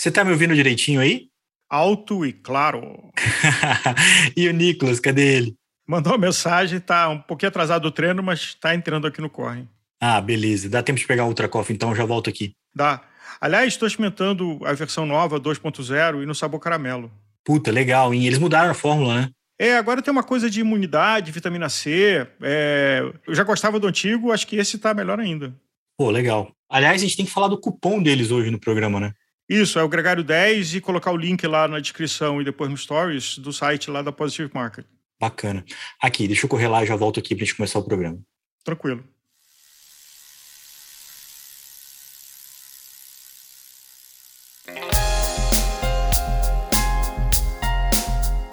Você tá me ouvindo direitinho aí? Alto e claro. e o Nicolas, cadê ele? Mandou uma mensagem, tá um pouquinho atrasado do treino, mas tá entrando aqui no corre. Ah, beleza. Dá tempo de pegar Ultra Coffee, então já volto aqui. Dá. Aliás, estou experimentando a versão nova 2.0 e no sabor caramelo. Puta, legal, hein? Eles mudaram a fórmula, né? É, agora tem uma coisa de imunidade, vitamina C. É... Eu já gostava do antigo, acho que esse tá melhor ainda. Pô, legal. Aliás, a gente tem que falar do cupom deles hoje no programa, né? Isso, é o Gregário 10 e colocar o link lá na descrição e depois no Stories do site lá da Positive Market. Bacana. Aqui, deixa eu correr lá e já volto aqui pra gente começar o programa. Tranquilo.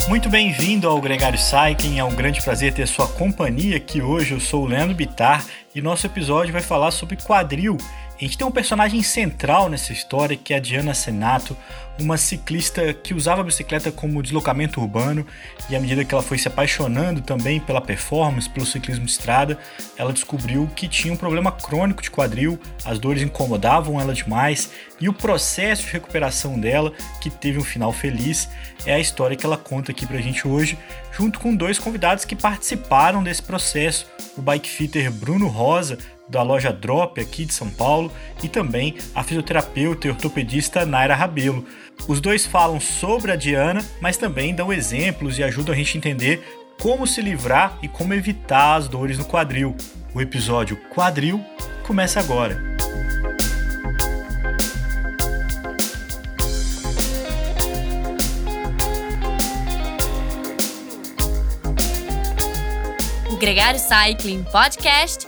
Muito bem-vindo ao Gregário Cycling, é um grande prazer ter sua companhia aqui hoje. Eu sou o Leandro Bitar e nosso episódio vai falar sobre quadril a gente tem um personagem central nessa história que é a Diana Senato, uma ciclista que usava a bicicleta como deslocamento urbano e à medida que ela foi se apaixonando também pela performance, pelo ciclismo de estrada, ela descobriu que tinha um problema crônico de quadril, as dores incomodavam ela demais e o processo de recuperação dela, que teve um final feliz, é a história que ela conta aqui pra gente hoje, junto com dois convidados que participaram desse processo, o bike fitter Bruno Rosa, da loja Drop aqui de São Paulo e também a fisioterapeuta e ortopedista Naira Rabelo. Os dois falam sobre a Diana, mas também dão exemplos e ajudam a gente a entender como se livrar e como evitar as dores no quadril. O episódio Quadril começa agora. O Gregário Cycling Podcast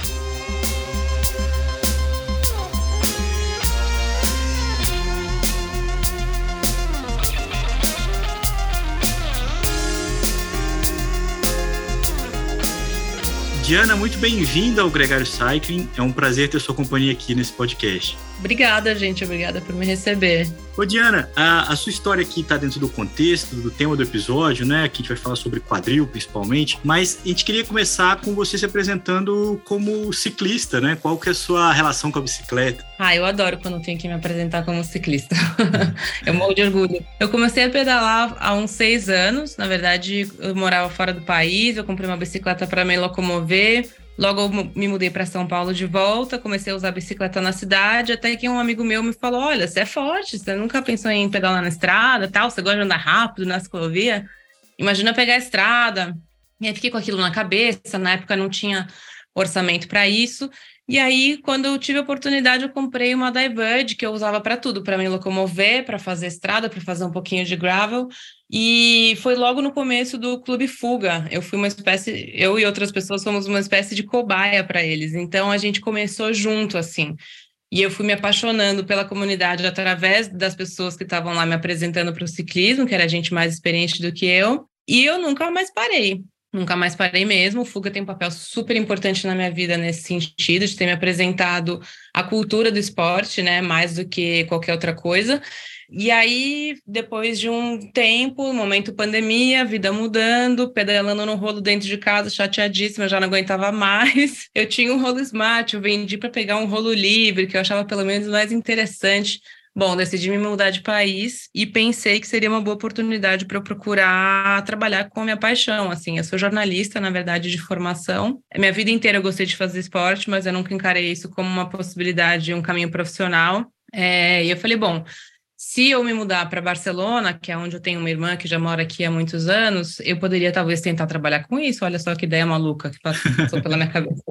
Diana, muito bem-vinda ao Gregário Cycling. É um prazer ter sua companhia aqui nesse podcast. Obrigada, gente. Obrigada por me receber. Ô, Diana, a, a sua história aqui está dentro do contexto, do tema do episódio, né? Aqui a gente vai falar sobre quadril, principalmente. Mas a gente queria começar com você se apresentando como ciclista, né? Qual que é a sua relação com a bicicleta? Ah, eu adoro quando tenho que me apresentar como ciclista. eu morro de orgulho. Eu comecei a pedalar há uns seis anos. Na verdade, eu morava fora do país. Eu comprei uma bicicleta para me locomover Logo me mudei para São Paulo de volta, comecei a usar bicicleta na cidade, até que um amigo meu me falou: "Olha, você é forte, você nunca pensou em pedalar na estrada, tal, você gosta de andar rápido na ciclovia? Imagina pegar a estrada". E aí fiquei com aquilo na cabeça, na época não tinha orçamento para isso. E aí, quando eu tive a oportunidade, eu comprei uma Diverge que eu usava para tudo, para me locomover, para fazer estrada, para fazer um pouquinho de gravel. E foi logo no começo do Clube Fuga. Eu fui uma espécie, eu e outras pessoas fomos uma espécie de cobaia para eles. Então a gente começou junto assim. E eu fui me apaixonando pela comunidade através das pessoas que estavam lá me apresentando para o ciclismo, que era gente mais experiente do que eu. E eu nunca mais parei. Nunca mais parei mesmo. O Fuga tem um papel super importante na minha vida nesse sentido, de ter me apresentado a cultura do esporte, né? Mais do que qualquer outra coisa. E aí, depois de um tempo, momento pandemia, vida mudando, pedalando no rolo dentro de casa, chateadíssima, já não aguentava mais. Eu tinha um rolo smart, eu vendi para pegar um rolo livre, que eu achava pelo menos mais interessante. Bom, decidi me mudar de país e pensei que seria uma boa oportunidade para eu procurar trabalhar com a minha paixão. Assim, eu sou jornalista, na verdade, de formação. Minha vida inteira eu gostei de fazer esporte, mas eu nunca encarei isso como uma possibilidade, um caminho profissional. É, e eu falei, bom, se eu me mudar para Barcelona, que é onde eu tenho uma irmã que já mora aqui há muitos anos, eu poderia talvez tentar trabalhar com isso. Olha só que ideia maluca que passou pela minha cabeça.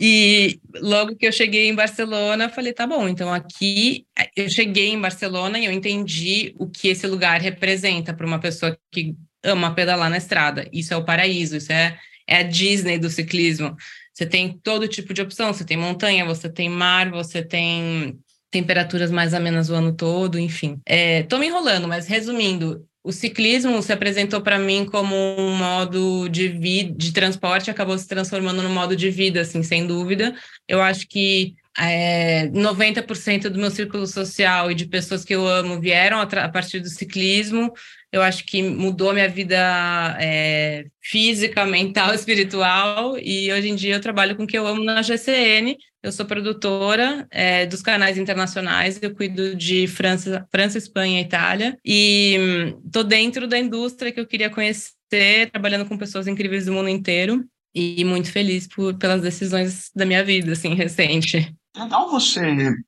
E logo que eu cheguei em Barcelona, falei, tá bom, então aqui eu cheguei em Barcelona e eu entendi o que esse lugar representa para uma pessoa que ama pedalar na estrada. Isso é o paraíso, isso é, é a Disney do ciclismo. Você tem todo tipo de opção, você tem montanha, você tem mar, você tem temperaturas mais amenas o ano todo, enfim. É, tô me enrolando, mas resumindo, o ciclismo se apresentou para mim como um modo de vida, de transporte, acabou se transformando no modo de vida, assim, sem dúvida. Eu acho que é, 90% do meu círculo social e de pessoas que eu amo vieram a, a partir do ciclismo. Eu acho que mudou minha vida é, física, mental, espiritual. E hoje em dia eu trabalho com o que eu amo na GCN. Eu sou produtora é, dos canais internacionais. Eu cuido de França, França, Espanha e Itália. E estou hum, dentro da indústria que eu queria conhecer, trabalhando com pessoas incríveis do mundo inteiro e muito feliz por, pelas decisões da minha vida, assim, recente. Legal você,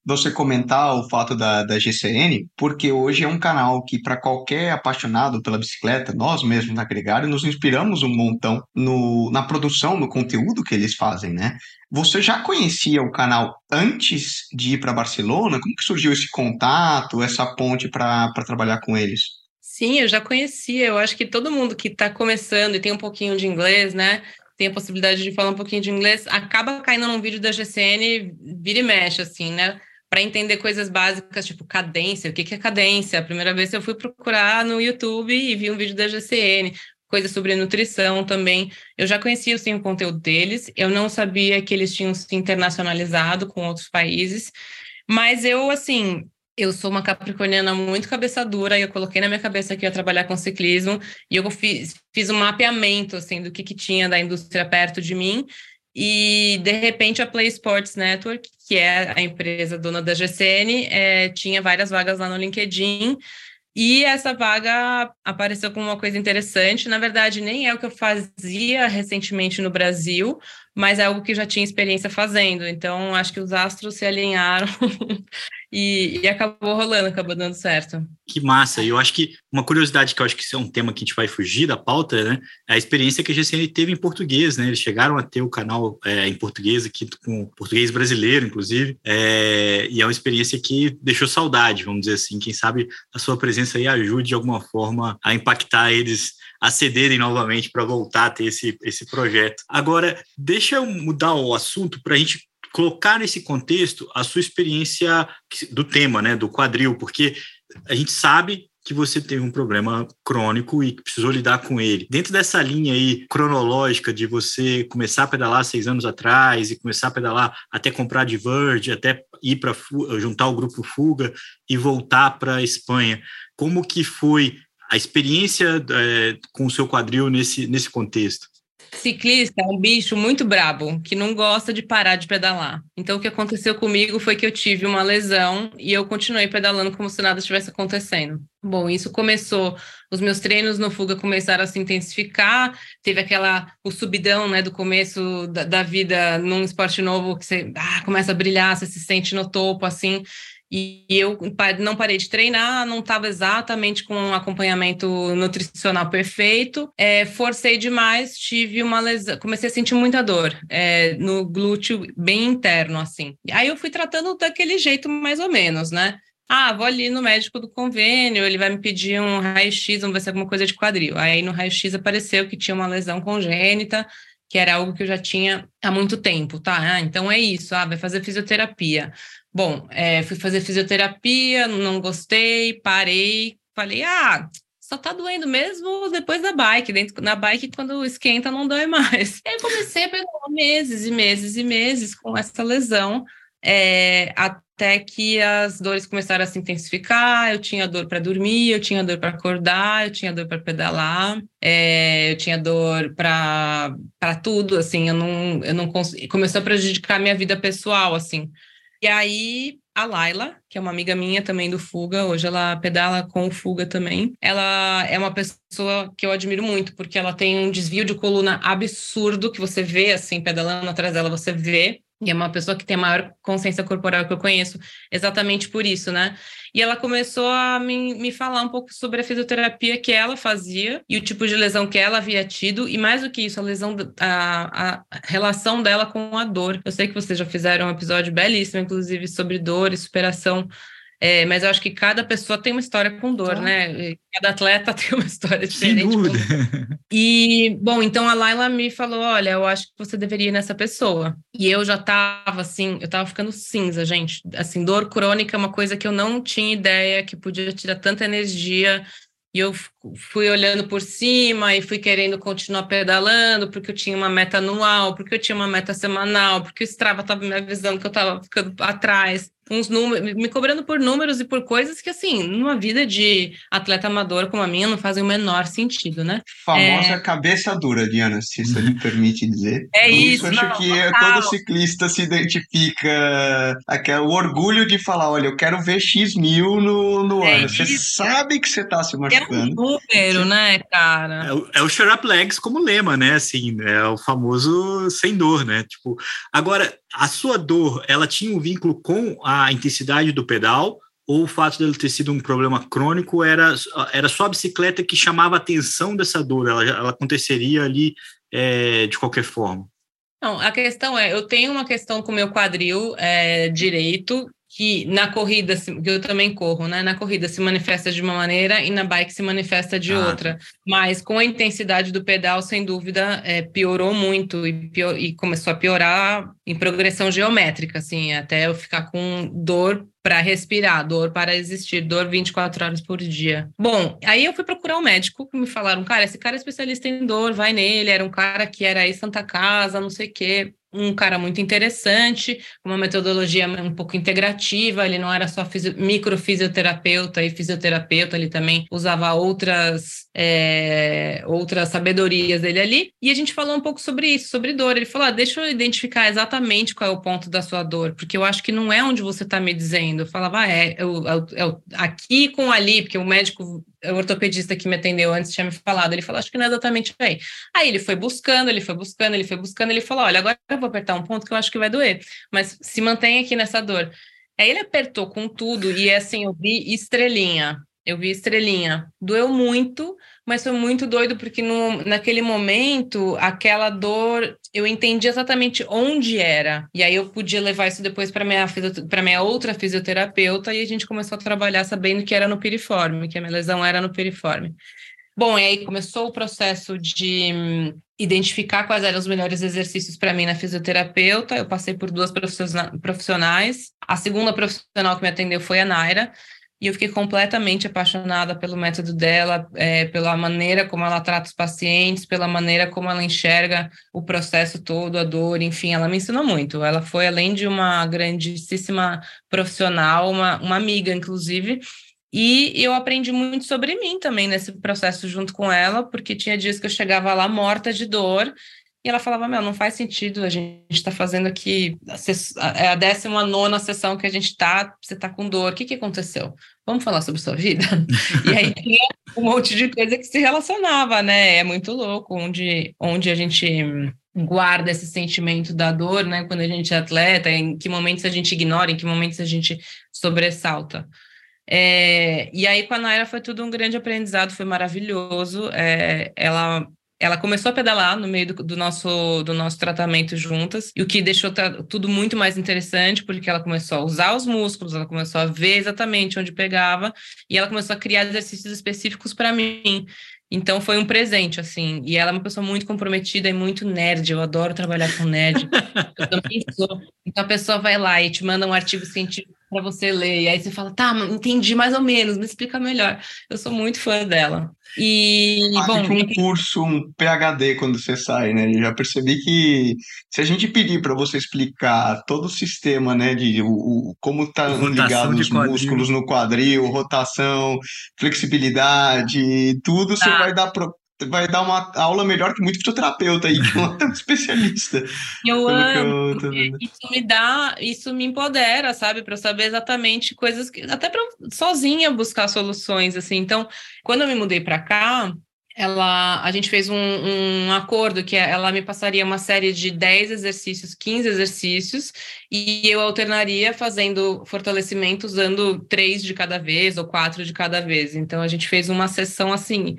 você comentar o fato da, da GCN, porque hoje é um canal que, para qualquer apaixonado pela bicicleta, nós mesmos na Gregário nos inspiramos um montão no, na produção, no conteúdo que eles fazem, né? Você já conhecia o canal antes de ir para Barcelona? Como que surgiu esse contato, essa ponte para trabalhar com eles? Sim, eu já conhecia. Eu acho que todo mundo que está começando e tem um pouquinho de inglês, né? Tem a possibilidade de falar um pouquinho de inglês, acaba caindo num vídeo da GCN, vira e mexe, assim, né? Para entender coisas básicas, tipo cadência, o que, que é cadência? A primeira vez eu fui procurar no YouTube e vi um vídeo da GCN, coisas sobre nutrição também. Eu já conhecia sim, o conteúdo deles, eu não sabia que eles tinham se internacionalizado com outros países, mas eu, assim, eu sou uma capricorniana muito cabeça dura e eu coloquei na minha cabeça que ia trabalhar com ciclismo e eu fiz, fiz um mapeamento assim do que, que tinha da indústria perto de mim e de repente a Play Sports Network, que é a empresa dona da GCN, é, tinha várias vagas lá no LinkedIn e essa vaga apareceu como uma coisa interessante. Na verdade, nem é o que eu fazia recentemente no Brasil, mas é algo que já tinha experiência fazendo. Então, acho que os astros se alinharam e, e, acabou rolando, acabou dando certo. Que massa! E eu acho que uma curiosidade que eu acho que é um tema que a gente vai fugir da pauta, né? É a experiência que a GCN teve em português, né? Eles chegaram a ter o canal é, em português aqui, com português brasileiro, inclusive, é, e é uma experiência que deixou saudade, vamos dizer assim. Quem sabe a sua presença aí ajude de alguma forma a impactar eles acederem novamente para voltar a ter esse, esse projeto. Agora, deixa eu mudar o assunto para a gente colocar nesse contexto a sua experiência do tema, né, do quadril, porque a gente sabe que você teve um problema crônico e precisou lidar com ele. Dentro dessa linha aí cronológica de você começar a pedalar seis anos atrás e começar a pedalar até comprar de Verge, até ir para juntar o grupo Fuga e voltar para a Espanha, como que foi a experiência é, com o seu quadril nesse, nesse contexto? Ciclista é um bicho muito brabo, que não gosta de parar de pedalar. Então, o que aconteceu comigo foi que eu tive uma lesão e eu continuei pedalando como se nada estivesse acontecendo. Bom, isso começou, os meus treinos no fuga começaram a se intensificar, teve aquela, o subidão, né, do começo da, da vida num esporte novo, que você ah, começa a brilhar, você se sente no topo, assim, e eu não parei de treinar, não estava exatamente com um acompanhamento nutricional perfeito, é, forcei demais, tive uma lesão, comecei a sentir muita dor é, no glúteo bem interno, assim. Aí eu fui tratando daquele jeito mais ou menos, né? Ah, vou ali no médico do convênio, ele vai me pedir um raio-x, vamos ver se é alguma coisa de quadril. Aí no raio-x apareceu que tinha uma lesão congênita, que era algo que eu já tinha há muito tempo, tá? Ah, então é isso, ah, vai fazer fisioterapia. Bom, é, fui fazer fisioterapia, não gostei, parei, falei, ah, só tá doendo mesmo depois da bike. Dentro, na bike, quando esquenta, não dói mais. E aí comecei a pegar meses e meses e meses com essa lesão, é, até que as dores começaram a se intensificar. Eu tinha dor para dormir, eu tinha dor para acordar, eu tinha dor para pedalar, é, eu tinha dor para tudo. Assim, eu não, eu não consegui. Começou a prejudicar a minha vida pessoal, assim. E aí, a Laila, que é uma amiga minha também do Fuga, hoje ela pedala com o Fuga também. Ela é uma pessoa que eu admiro muito, porque ela tem um desvio de coluna absurdo que você vê, assim, pedalando atrás dela, você vê. E é uma pessoa que tem a maior consciência corporal que eu conheço, exatamente por isso, né? E ela começou a me, me falar um pouco sobre a fisioterapia que ela fazia e o tipo de lesão que ela havia tido, e mais do que isso, a lesão, a, a relação dela com a dor. Eu sei que vocês já fizeram um episódio belíssimo, inclusive, sobre dor e superação é, mas eu acho que cada pessoa tem uma história com dor, né? Cada atleta tem uma história diferente. Sem dúvida. E, bom, então a Laila me falou: olha, eu acho que você deveria ir nessa pessoa. E eu já tava assim, eu tava ficando cinza, gente. Assim, dor crônica é uma coisa que eu não tinha ideia que podia tirar tanta energia. E eu fui olhando por cima e fui querendo continuar pedalando, porque eu tinha uma meta anual, porque eu tinha uma meta semanal, porque o Strava estava me avisando que eu estava ficando atrás uns números, me cobrando por números e por coisas que, assim, numa vida de atleta amador como a minha, não fazem o menor sentido, né? Famosa é... cabeça dura, Diana, se isso me permite dizer. É isso, isso acho que todo ciclista se identifica aquele, o orgulho de falar, olha, eu quero ver X mil no, no é ano. Você sabe que você está se machucando. É um número, você... né, cara? É o, é o Shut Up Legs como lema, né? Assim, é o famoso sem dor, né? Tipo, agora, a sua dor, ela tinha um vínculo com a intensidade do pedal ou o fato dele ter sido um problema crônico era, era só a bicicleta que chamava a atenção dessa dor, ela, ela aconteceria ali é, de qualquer forma? Não, a questão é, eu tenho uma questão com o meu quadril é, direito, que na corrida, que eu também corro, né? Na corrida se manifesta de uma maneira e na bike se manifesta de ah. outra. Mas com a intensidade do pedal, sem dúvida, é, piorou muito e, pior, e começou a piorar em progressão geométrica, assim, até eu ficar com dor para respirar, dor para existir, dor 24 horas por dia. Bom, aí eu fui procurar um médico que me falaram, cara, esse cara é especialista em dor, vai nele, era um cara que era aí Santa Casa, não sei o quê um cara muito interessante, uma metodologia um pouco integrativa, ele não era só microfisioterapeuta e fisioterapeuta, ele também usava outras, é, outras sabedorias dele ali, e a gente falou um pouco sobre isso, sobre dor. Ele falou: ah, deixa eu identificar exatamente qual é o ponto da sua dor, porque eu acho que não é onde você está me dizendo. Eu falava, ah, é, é, é, é aqui com ali, porque o médico o ortopedista que me atendeu antes tinha me falado, ele falou, acho que não é exatamente aí. Aí ele foi buscando, ele foi buscando, ele foi buscando, ele falou, olha, agora eu vou apertar um ponto que eu acho que vai doer, mas se mantém aqui nessa dor. Aí ele apertou com tudo e assim, eu vi estrelinha, eu vi estrelinha. Doeu muito, mas foi muito doido porque no, naquele momento, aquela dor, eu entendi exatamente onde era. E aí eu podia levar isso depois para minha minha outra fisioterapeuta e a gente começou a trabalhar sabendo que era no piriforme, que a minha lesão era no piriforme. Bom, e aí começou o processo de hum, identificar quais eram os melhores exercícios para mim na fisioterapeuta. Eu passei por duas profissionais. A segunda profissional que me atendeu foi a Naira. E eu fiquei completamente apaixonada pelo método dela, é, pela maneira como ela trata os pacientes, pela maneira como ela enxerga o processo todo, a dor, enfim, ela me ensinou muito. Ela foi, além de uma grandíssima profissional, uma, uma amiga, inclusive, e eu aprendi muito sobre mim também nesse processo junto com ela, porque tinha dias que eu chegava lá morta de dor e ela falava: Meu, não faz sentido, a gente está fazendo aqui, é a 19 sessão que a gente está, você está com dor, o que, que aconteceu? Vamos falar sobre sua vida? e aí tinha um monte de coisa que se relacionava, né? É muito louco onde, onde a gente guarda esse sentimento da dor, né? Quando a gente é atleta, em que momentos a gente ignora, em que momentos a gente sobressalta. É, e aí com a Naira foi tudo um grande aprendizado, foi maravilhoso. É, ela ela começou a pedalar no meio do, do, nosso, do nosso tratamento juntas, e o que deixou tudo muito mais interessante, porque ela começou a usar os músculos, ela começou a ver exatamente onde pegava, e ela começou a criar exercícios específicos para mim. Então foi um presente, assim. E ela é uma pessoa muito comprometida e muito nerd. Eu adoro trabalhar com nerd. Eu também sou. Então a pessoa vai lá e te manda um artigo científico para você ler. E aí você fala, tá, entendi mais ou menos, me explica melhor. Eu sou muito fã dela. E, ah, bom... um curso, um PHD quando você sai, né? Eu já percebi que se a gente pedir para você explicar todo o sistema, né, de o, o como tá ligado os músculos no quadril, rotação, flexibilidade, tudo, você tá. vai dar pro, vai dar uma aula melhor que muito fisioterapeuta aí, que é um especialista. Eu amo, eu isso me dá, isso me empodera, sabe, para saber exatamente coisas que até para sozinha buscar soluções assim. Então, quando eu me mudei para cá, ela, a gente fez um, um, acordo que ela me passaria uma série de 10 exercícios, 15 exercícios, e eu alternaria fazendo fortalecimento usando três de cada vez ou quatro de cada vez. Então a gente fez uma sessão assim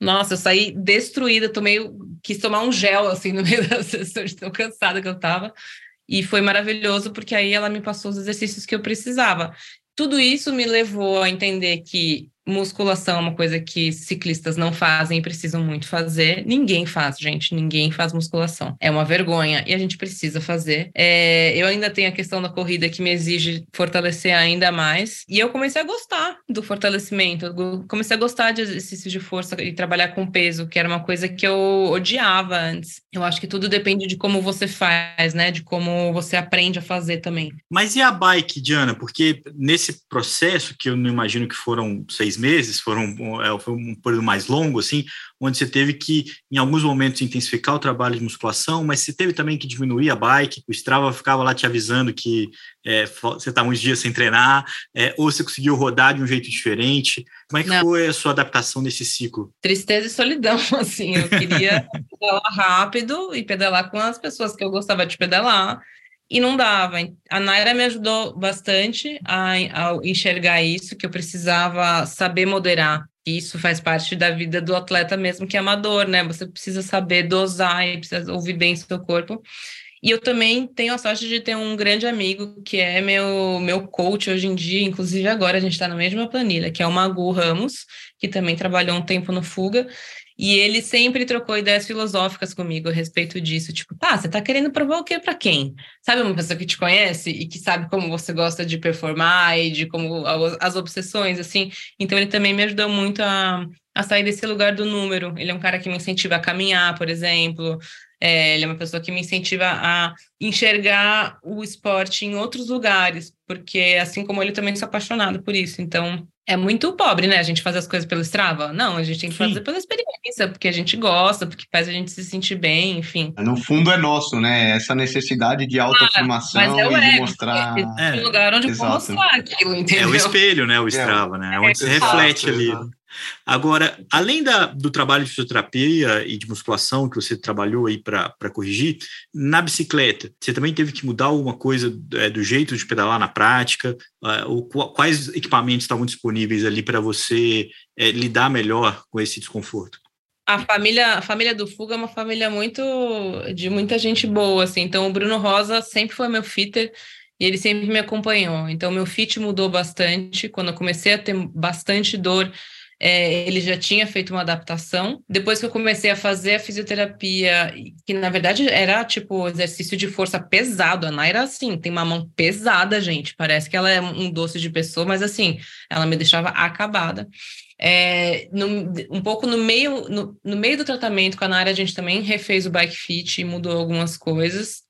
nossa, eu saí destruída, tomei, quis tomar um gel assim no meio da sessão, tão cansada que eu tava. E foi maravilhoso porque aí ela me passou os exercícios que eu precisava. Tudo isso me levou a entender que musculação é uma coisa que ciclistas não fazem e precisam muito fazer. Ninguém faz, gente. Ninguém faz musculação. É uma vergonha e a gente precisa fazer. É, eu ainda tenho a questão da corrida que me exige fortalecer ainda mais. E eu comecei a gostar do fortalecimento. Eu comecei a gostar de exercício de força e trabalhar com peso, que era uma coisa que eu odiava antes. Eu acho que tudo depende de como você faz, né? De como você aprende a fazer também. Mas e a bike, Diana? Porque nesse processo, que eu não imagino que foram seis meses, foram, é, foi um período mais longo, assim, onde você teve que, em alguns momentos, intensificar o trabalho de musculação, mas você teve também que diminuir a bike, o Strava ficava lá te avisando que é, você está uns dias sem treinar, é, ou você conseguiu rodar de um jeito diferente. Como é que Não. foi a sua adaptação nesse ciclo? Tristeza e solidão, assim, eu queria pedalar rápido e pedalar com as pessoas que eu gostava de pedalar, e não dava. A Naira me ajudou bastante a, a, enxergar isso, que eu precisava saber moderar isso faz parte da vida do atleta mesmo que é amador, né? Você precisa saber dosar e precisa ouvir bem seu corpo. E eu também tenho a sorte de ter um grande amigo que é meu, meu coach hoje em dia, inclusive agora a gente está na mesma planilha, que é o Magu Ramos, que também trabalhou um tempo no Fuga, e ele sempre trocou ideias filosóficas comigo a respeito disso. Tipo, tá, você tá querendo provar o quê para quem? Sabe uma pessoa que te conhece e que sabe como você gosta de performar e de como as obsessões, assim. Então ele também me ajudou muito a, a sair desse lugar do número. Ele é um cara que me incentiva a caminhar, por exemplo. É, ele é uma pessoa que me incentiva a enxergar o esporte em outros lugares, porque assim como ele também sou apaixonado por isso. Então, é muito pobre, né? A gente fazer as coisas pelo Strava. Não, a gente tem que Sim. fazer pela experiência, porque a gente gosta, porque faz a gente se sentir bem, enfim. No fundo é nosso, né? Essa necessidade de autoafirmação ah, é e de mostrar. É um lugar onde Exato. eu vou mostrar aquilo, entendeu? É o espelho, né? O é. Strava, né? É onde se reflete ali. Agora, além da, do trabalho de fisioterapia e de musculação que você trabalhou aí para corrigir, na bicicleta, você também teve que mudar alguma coisa é, do jeito de pedalar na prática? É, ou, quais equipamentos estavam disponíveis ali para você é, lidar melhor com esse desconforto? A família, a família do Fuga é uma família muito de muita gente boa, assim. Então, o Bruno Rosa sempre foi meu fitter e ele sempre me acompanhou. Então, meu fit mudou bastante. Quando eu comecei a ter bastante dor, é, ele já tinha feito uma adaptação. Depois que eu comecei a fazer a fisioterapia, que na verdade era tipo exercício de força pesado, a Naira, assim, tem uma mão pesada, gente. Parece que ela é um doce de pessoa, mas assim, ela me deixava acabada. É, no, um pouco no meio, no, no meio do tratamento com a Naira, a gente também refez o bike fit e mudou algumas coisas.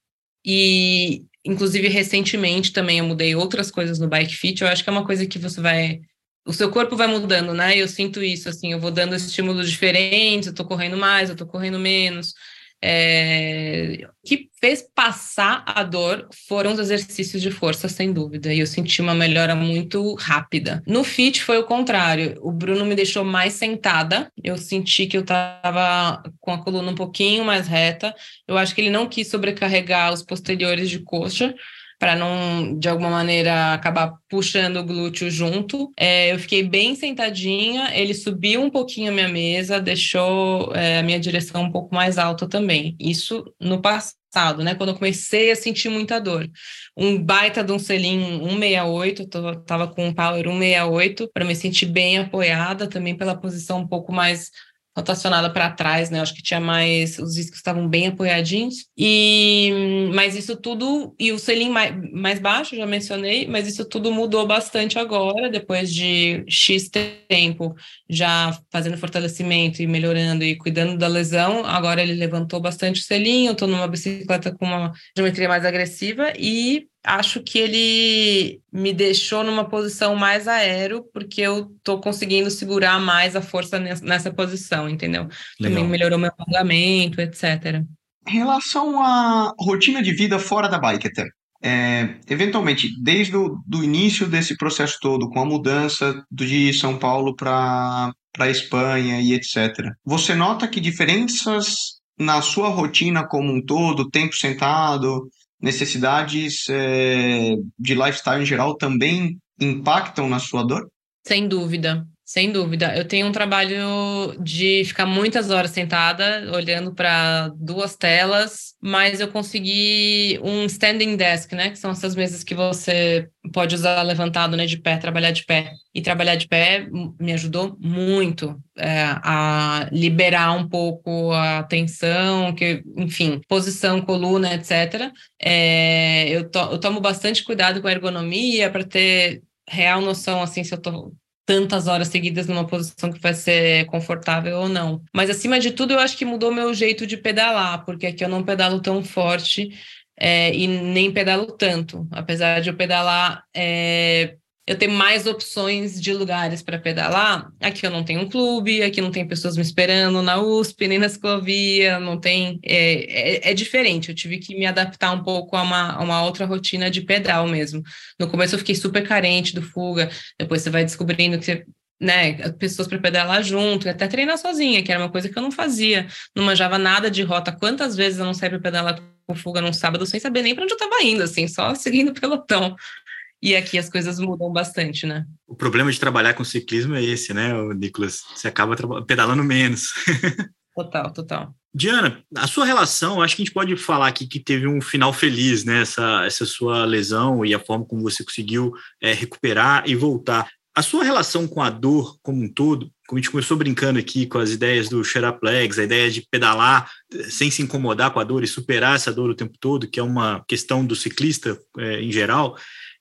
E, inclusive, recentemente também eu mudei outras coisas no bike fit. Eu acho que é uma coisa que você vai o seu corpo vai mudando, né? Eu sinto isso, assim, eu vou dando estímulos diferentes, eu tô correndo mais, eu tô correndo menos. É... O que fez passar a dor foram os exercícios de força, sem dúvida, e eu senti uma melhora muito rápida. No fit foi o contrário, o Bruno me deixou mais sentada, eu senti que eu tava com a coluna um pouquinho mais reta, eu acho que ele não quis sobrecarregar os posteriores de coxa, para não, de alguma maneira, acabar puxando o glúteo junto. É, eu fiquei bem sentadinha, ele subiu um pouquinho a minha mesa, deixou é, a minha direção um pouco mais alta também. Isso no passado, né? Quando eu comecei a sentir muita dor. Um baita de um selim 168, eu tava com um power 168 para me sentir bem apoiada, também pela posição um pouco mais rotacionada para trás, né? Acho que tinha mais, os discos estavam bem apoiadinhos. E mas isso tudo e o selim mais, mais baixo, já mencionei, mas isso tudo mudou bastante agora, depois de X tempo já fazendo fortalecimento e melhorando e cuidando da lesão. Agora ele levantou bastante o selinho, estou numa bicicleta com uma geometria mais agressiva e acho que ele me deixou numa posição mais aéreo, porque eu tô conseguindo segurar mais a força nessa posição, entendeu? Legal. Também melhorou meu alongamento, etc. Em relação à rotina de vida fora da bike, até. É, eventualmente, desde o do início desse processo todo, com a mudança de São Paulo para a Espanha e etc., você nota que diferenças na sua rotina como um todo, tempo sentado, necessidades é, de lifestyle em geral também impactam na sua dor? Sem dúvida. Sem dúvida. Eu tenho um trabalho de ficar muitas horas sentada, olhando para duas telas, mas eu consegui um standing desk, né? Que são essas mesas que você pode usar levantado, né? De pé, trabalhar de pé. E trabalhar de pé me ajudou muito é, a liberar um pouco a tensão, que, enfim, posição, coluna, etc. É, eu, to eu tomo bastante cuidado com a ergonomia para ter real noção, assim, se eu tô tantas horas seguidas numa posição que vai ser confortável ou não. Mas acima de tudo, eu acho que mudou meu jeito de pedalar, porque aqui eu não pedalo tão forte é, e nem pedalo tanto. Apesar de eu pedalar é, eu tenho mais opções de lugares para pedalar. Aqui eu não tenho um clube, aqui não tem pessoas me esperando na USP, nem na ciclovia, não tem. É, é, é diferente, eu tive que me adaptar um pouco a uma, a uma, outra rotina de pedal mesmo. No começo eu fiquei super carente do fuga, depois você vai descobrindo que você. Né, pessoas para pedalar junto, até treinar sozinha, que era uma coisa que eu não fazia, não manjava nada de rota. Quantas vezes eu não saí para pedalar com fuga num sábado sem saber nem para onde eu estava indo, assim, só seguindo o pelotão. E aqui as coisas mudam bastante, né? O problema de trabalhar com ciclismo é esse, né, Nicolas? Você acaba pedalando menos. Total, total. Diana, a sua relação, acho que a gente pode falar aqui que teve um final feliz, né? Essa, essa sua lesão e a forma como você conseguiu é, recuperar e voltar. A sua relação com a dor como um todo, como a gente começou brincando aqui com as ideias do Xeraplex, a ideia de pedalar eh, sem se incomodar com a dor e superar essa dor o tempo todo, que é uma questão do ciclista é, em geral,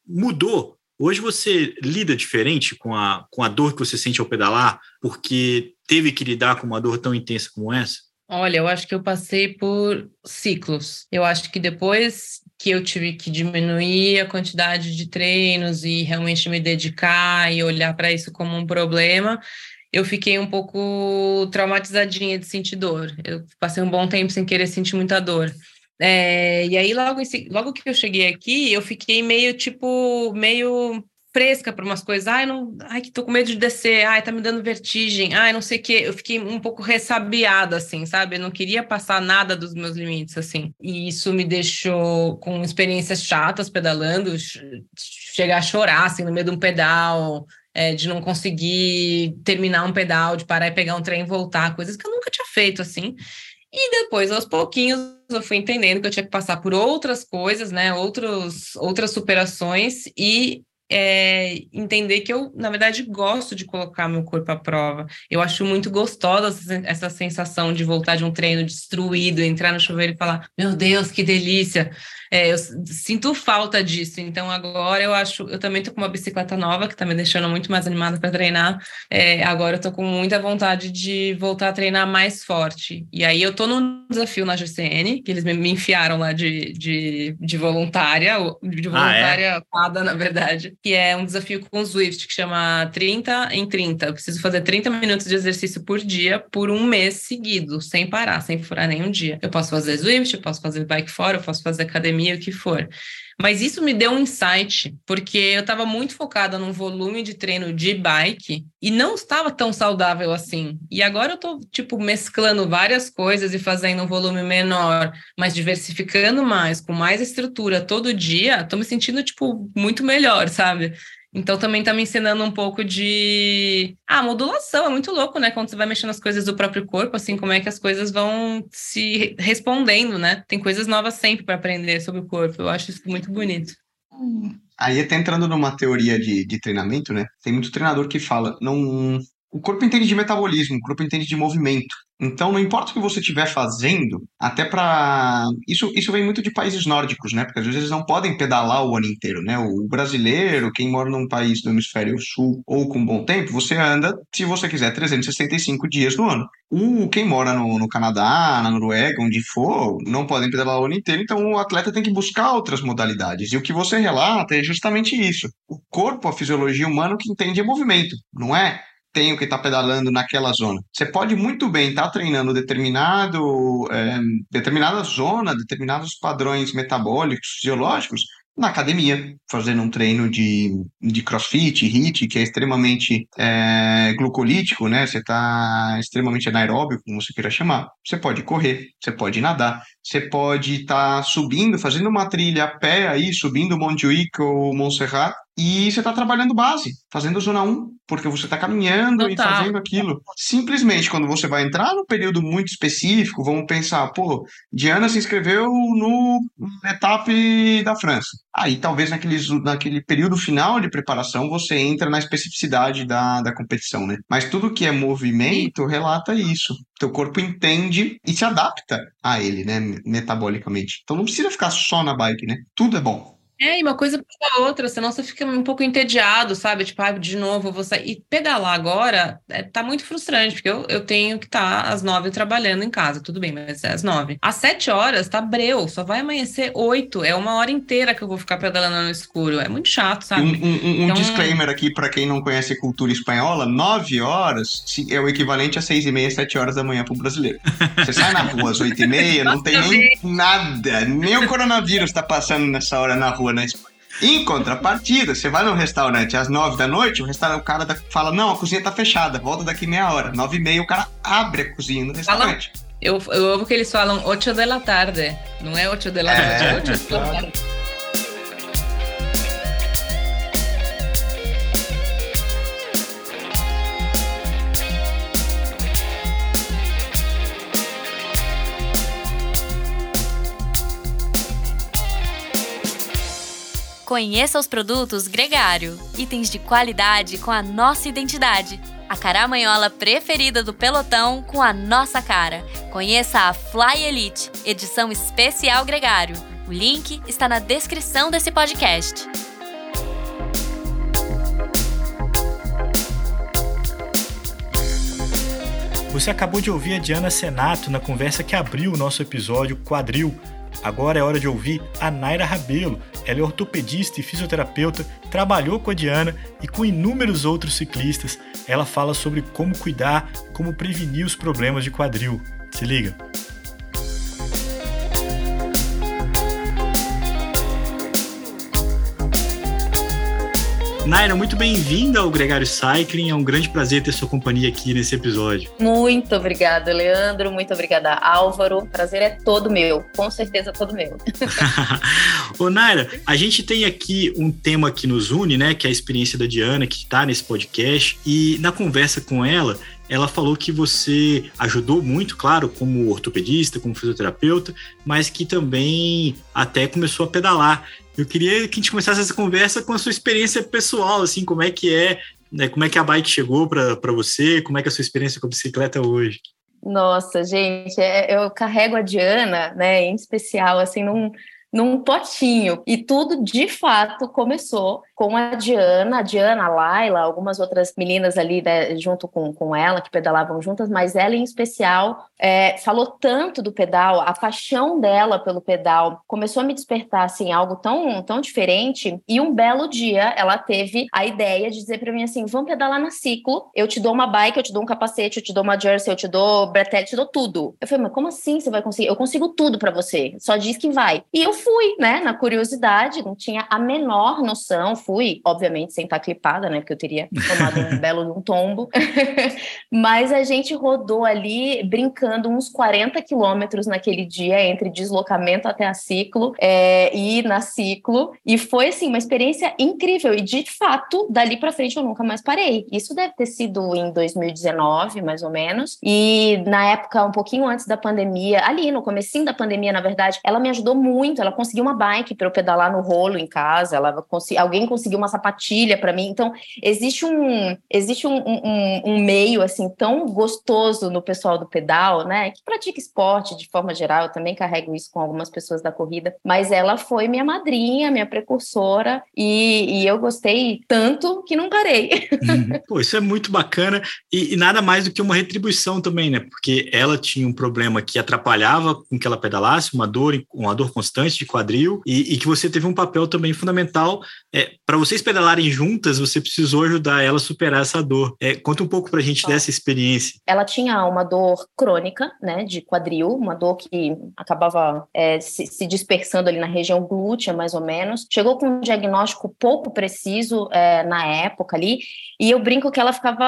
mudou. Hoje você lida diferente com a, com a dor que você sente ao pedalar, porque teve que lidar com uma dor tão intensa como essa? Olha, eu acho que eu passei por ciclos. Eu acho que depois que eu tive que diminuir a quantidade de treinos e realmente me dedicar e olhar para isso como um problema, eu fiquei um pouco traumatizadinha de sentir dor. Eu passei um bom tempo sem querer sentir muita dor. É, e aí, logo, logo que eu cheguei aqui, eu fiquei meio, tipo, meio fresca para umas coisas. Ai, não, ai, que tô com medo de descer. Ai, tá me dando vertigem. Ai, não sei o quê. Eu fiquei um pouco ressabiada, assim, sabe? Eu não queria passar nada dos meus limites, assim. E isso me deixou com experiências chatas pedalando, chegar a chorar, assim, no meio de um pedal. É, de não conseguir terminar um pedal, de parar e pegar um trem e voltar, coisas que eu nunca tinha feito, assim. E depois, aos pouquinhos, eu fui entendendo que eu tinha que passar por outras coisas, né? Outros, outras superações e é, entender que eu, na verdade, gosto de colocar meu corpo à prova. Eu acho muito gostosa essa sensação de voltar de um treino destruído, entrar no chuveiro e falar: Meu Deus, que delícia! É, eu sinto falta disso. Então, agora eu acho. Eu também tô com uma bicicleta nova que está me deixando muito mais animada para treinar. É, agora eu tô com muita vontade de voltar a treinar mais forte. E aí eu tô num desafio na GCN, que eles me, me enfiaram lá de, de, de voluntária, de voluntária ah, é? na verdade que é um desafio com o Swift, que chama 30 em 30. Eu preciso fazer 30 minutos de exercício por dia por um mês seguido, sem parar, sem furar nenhum dia. Eu posso fazer Swift, eu posso fazer bike fora, eu posso fazer academia, o que for. Mas isso me deu um insight, porque eu estava muito focada num volume de treino de bike e não estava tão saudável assim. E agora eu estou, tipo, mesclando várias coisas e fazendo um volume menor, mas diversificando mais, com mais estrutura todo dia, estou me sentindo, tipo, muito melhor, sabe? Então também está me ensinando um pouco de ah, modulação, é muito louco, né? Quando você vai mexendo nas coisas do próprio corpo, assim, como é que as coisas vão se respondendo, né? Tem coisas novas sempre para aprender sobre o corpo. Eu acho isso muito bonito. Aí até entrando numa teoria de, de treinamento, né? Tem muito treinador que fala, não, o corpo entende de metabolismo, o corpo entende de movimento. Então, não importa o que você estiver fazendo, até para. Isso, isso vem muito de países nórdicos, né? Porque às vezes eles não podem pedalar o ano inteiro, né? O brasileiro, quem mora num país do hemisfério sul ou com bom tempo, você anda, se você quiser, 365 dias no ano. O, quem mora no, no Canadá, na Noruega, onde for, não podem pedalar o ano inteiro, então o atleta tem que buscar outras modalidades. E o que você relata é justamente isso. O corpo, a fisiologia humana, que entende é movimento, não é? Tenho que estar tá pedalando naquela zona. Você pode muito bem estar tá treinando determinado, é, determinada zona, determinados padrões metabólicos, fisiológicos, na academia, fazendo um treino de, de crossfit, HIIT, que é extremamente é, glucolítico, né? Você está extremamente anaeróbio, como você queira chamar. Você pode correr, você pode nadar, você pode estar tá subindo, fazendo uma trilha a pé aí, subindo Montjuic ou Montserrat, e você está trabalhando base, fazendo zona 1, porque você está caminhando Total. e fazendo aquilo. Simplesmente, quando você vai entrar no período muito específico, vamos pensar, pô, Diana se inscreveu no etape da França. Aí, talvez naquele, naquele período final de preparação, você entra na especificidade da, da competição, né? Mas tudo que é movimento relata isso. Teu corpo entende e se adapta a ele, né? Metabolicamente. Então não precisa ficar só na bike, né? Tudo é bom. É, e uma coisa para outra, senão você fica um pouco entediado, sabe? Tipo, ah, de novo, vou sair. E pedalar agora é, tá muito frustrante, porque eu, eu tenho que estar tá às nove trabalhando em casa, tudo bem, mas é às nove. Às sete horas tá breu, só vai amanhecer oito. É uma hora inteira que eu vou ficar pedalando no escuro. É muito chato, sabe? Um, um, um então... disclaimer aqui para quem não conhece cultura espanhola: nove horas é o equivalente a seis e meia, sete horas da manhã pro brasileiro. Você sai na rua às oito e meia, não tem nem nada, nem o coronavírus tá passando nessa hora na rua rua na Espanha. Em contrapartida, você vai num restaurante às nove da noite, o, restaurante, o cara fala: Não, a cozinha tá fechada, volta daqui meia hora. Nove e meia, o cara abre a cozinha no restaurante. eu, eu amo que eles falam 8 da tarde, não é 8 da noite, é 8 da tarde. Conheça os produtos Gregário, itens de qualidade com a nossa identidade. A caramanhola preferida do pelotão com a nossa cara. Conheça a Fly Elite, edição especial Gregário. O link está na descrição desse podcast. Você acabou de ouvir a Diana Senato na conversa que abriu o nosso episódio Quadril Agora é hora de ouvir a Naira Rabelo. Ela é ortopedista e fisioterapeuta, trabalhou com a Diana e com inúmeros outros ciclistas. Ela fala sobre como cuidar, como prevenir os problemas de quadril. Se liga! Naira, muito bem-vinda ao Gregário Cycling. É um grande prazer ter sua companhia aqui nesse episódio. Muito obrigada, Leandro. Muito obrigada, Álvaro. O prazer é todo meu. Com certeza todo meu. Ô, Naira, a gente tem aqui um tema que nos une, né? Que é a experiência da Diana, que está nesse podcast. E na conversa com ela, ela falou que você ajudou muito, claro, como ortopedista, como fisioterapeuta, mas que também até começou a pedalar. Eu queria que a gente começasse essa conversa com a sua experiência pessoal, assim, como é que é, né, como é que a bike chegou para você, como é que é a sua experiência com a bicicleta hoje? Nossa, gente, é, eu carrego a Diana, né, em especial, assim, num, num potinho. E tudo, de fato, começou com a Diana, a Diana, a Laila, algumas outras meninas ali né, junto com, com ela, que pedalavam juntas, mas ela em especial é, falou tanto do pedal, a paixão dela pelo pedal começou a me despertar assim, algo tão, tão diferente. E um belo dia ela teve a ideia de dizer para mim assim: vamos pedalar na ciclo, eu te dou uma bike, eu te dou um capacete, eu te dou uma jersey, eu te dou bretelle, eu te dou tudo. Eu falei, mas como assim você vai conseguir? Eu consigo tudo para você, só diz que vai. E eu fui, né, na curiosidade, não tinha a menor noção fui, obviamente, sem estar clipada, né? Porque eu teria tomado um belo de um tombo. Mas a gente rodou ali brincando uns 40 quilômetros naquele dia, entre deslocamento até a ciclo é, e na ciclo. E foi, assim, uma experiência incrível. E, de fato, dali para frente eu nunca mais parei. Isso deve ter sido em 2019, mais ou menos. E, na época, um pouquinho antes da pandemia, ali no comecinho da pandemia, na verdade, ela me ajudou muito. Ela conseguiu uma bike para eu pedalar no rolo em casa. Ela alguém conseguir uma sapatilha para mim. Então, existe um existe um, um, um, meio assim tão gostoso no pessoal do pedal, né? Que pratica esporte de forma geral. Eu também carrego isso com algumas pessoas da corrida, mas ela foi minha madrinha, minha precursora, e, e eu gostei tanto que não parei. Uhum. Pô, isso é muito bacana e, e, nada mais do que uma retribuição também, né? Porque ela tinha um problema que atrapalhava com que ela pedalasse, uma dor, uma dor constante de quadril, e, e que você teve um papel também fundamental é, para vocês pedalarem juntas, você precisou ajudar ela a superar essa dor. É, conta um pouco para a gente dessa experiência. Ela tinha uma dor crônica, né, de quadril, uma dor que acabava é, se, se, dispersando ali na região glútea, mais ou menos. Chegou com um diagnóstico pouco preciso é, na época ali, e eu brinco que ela ficava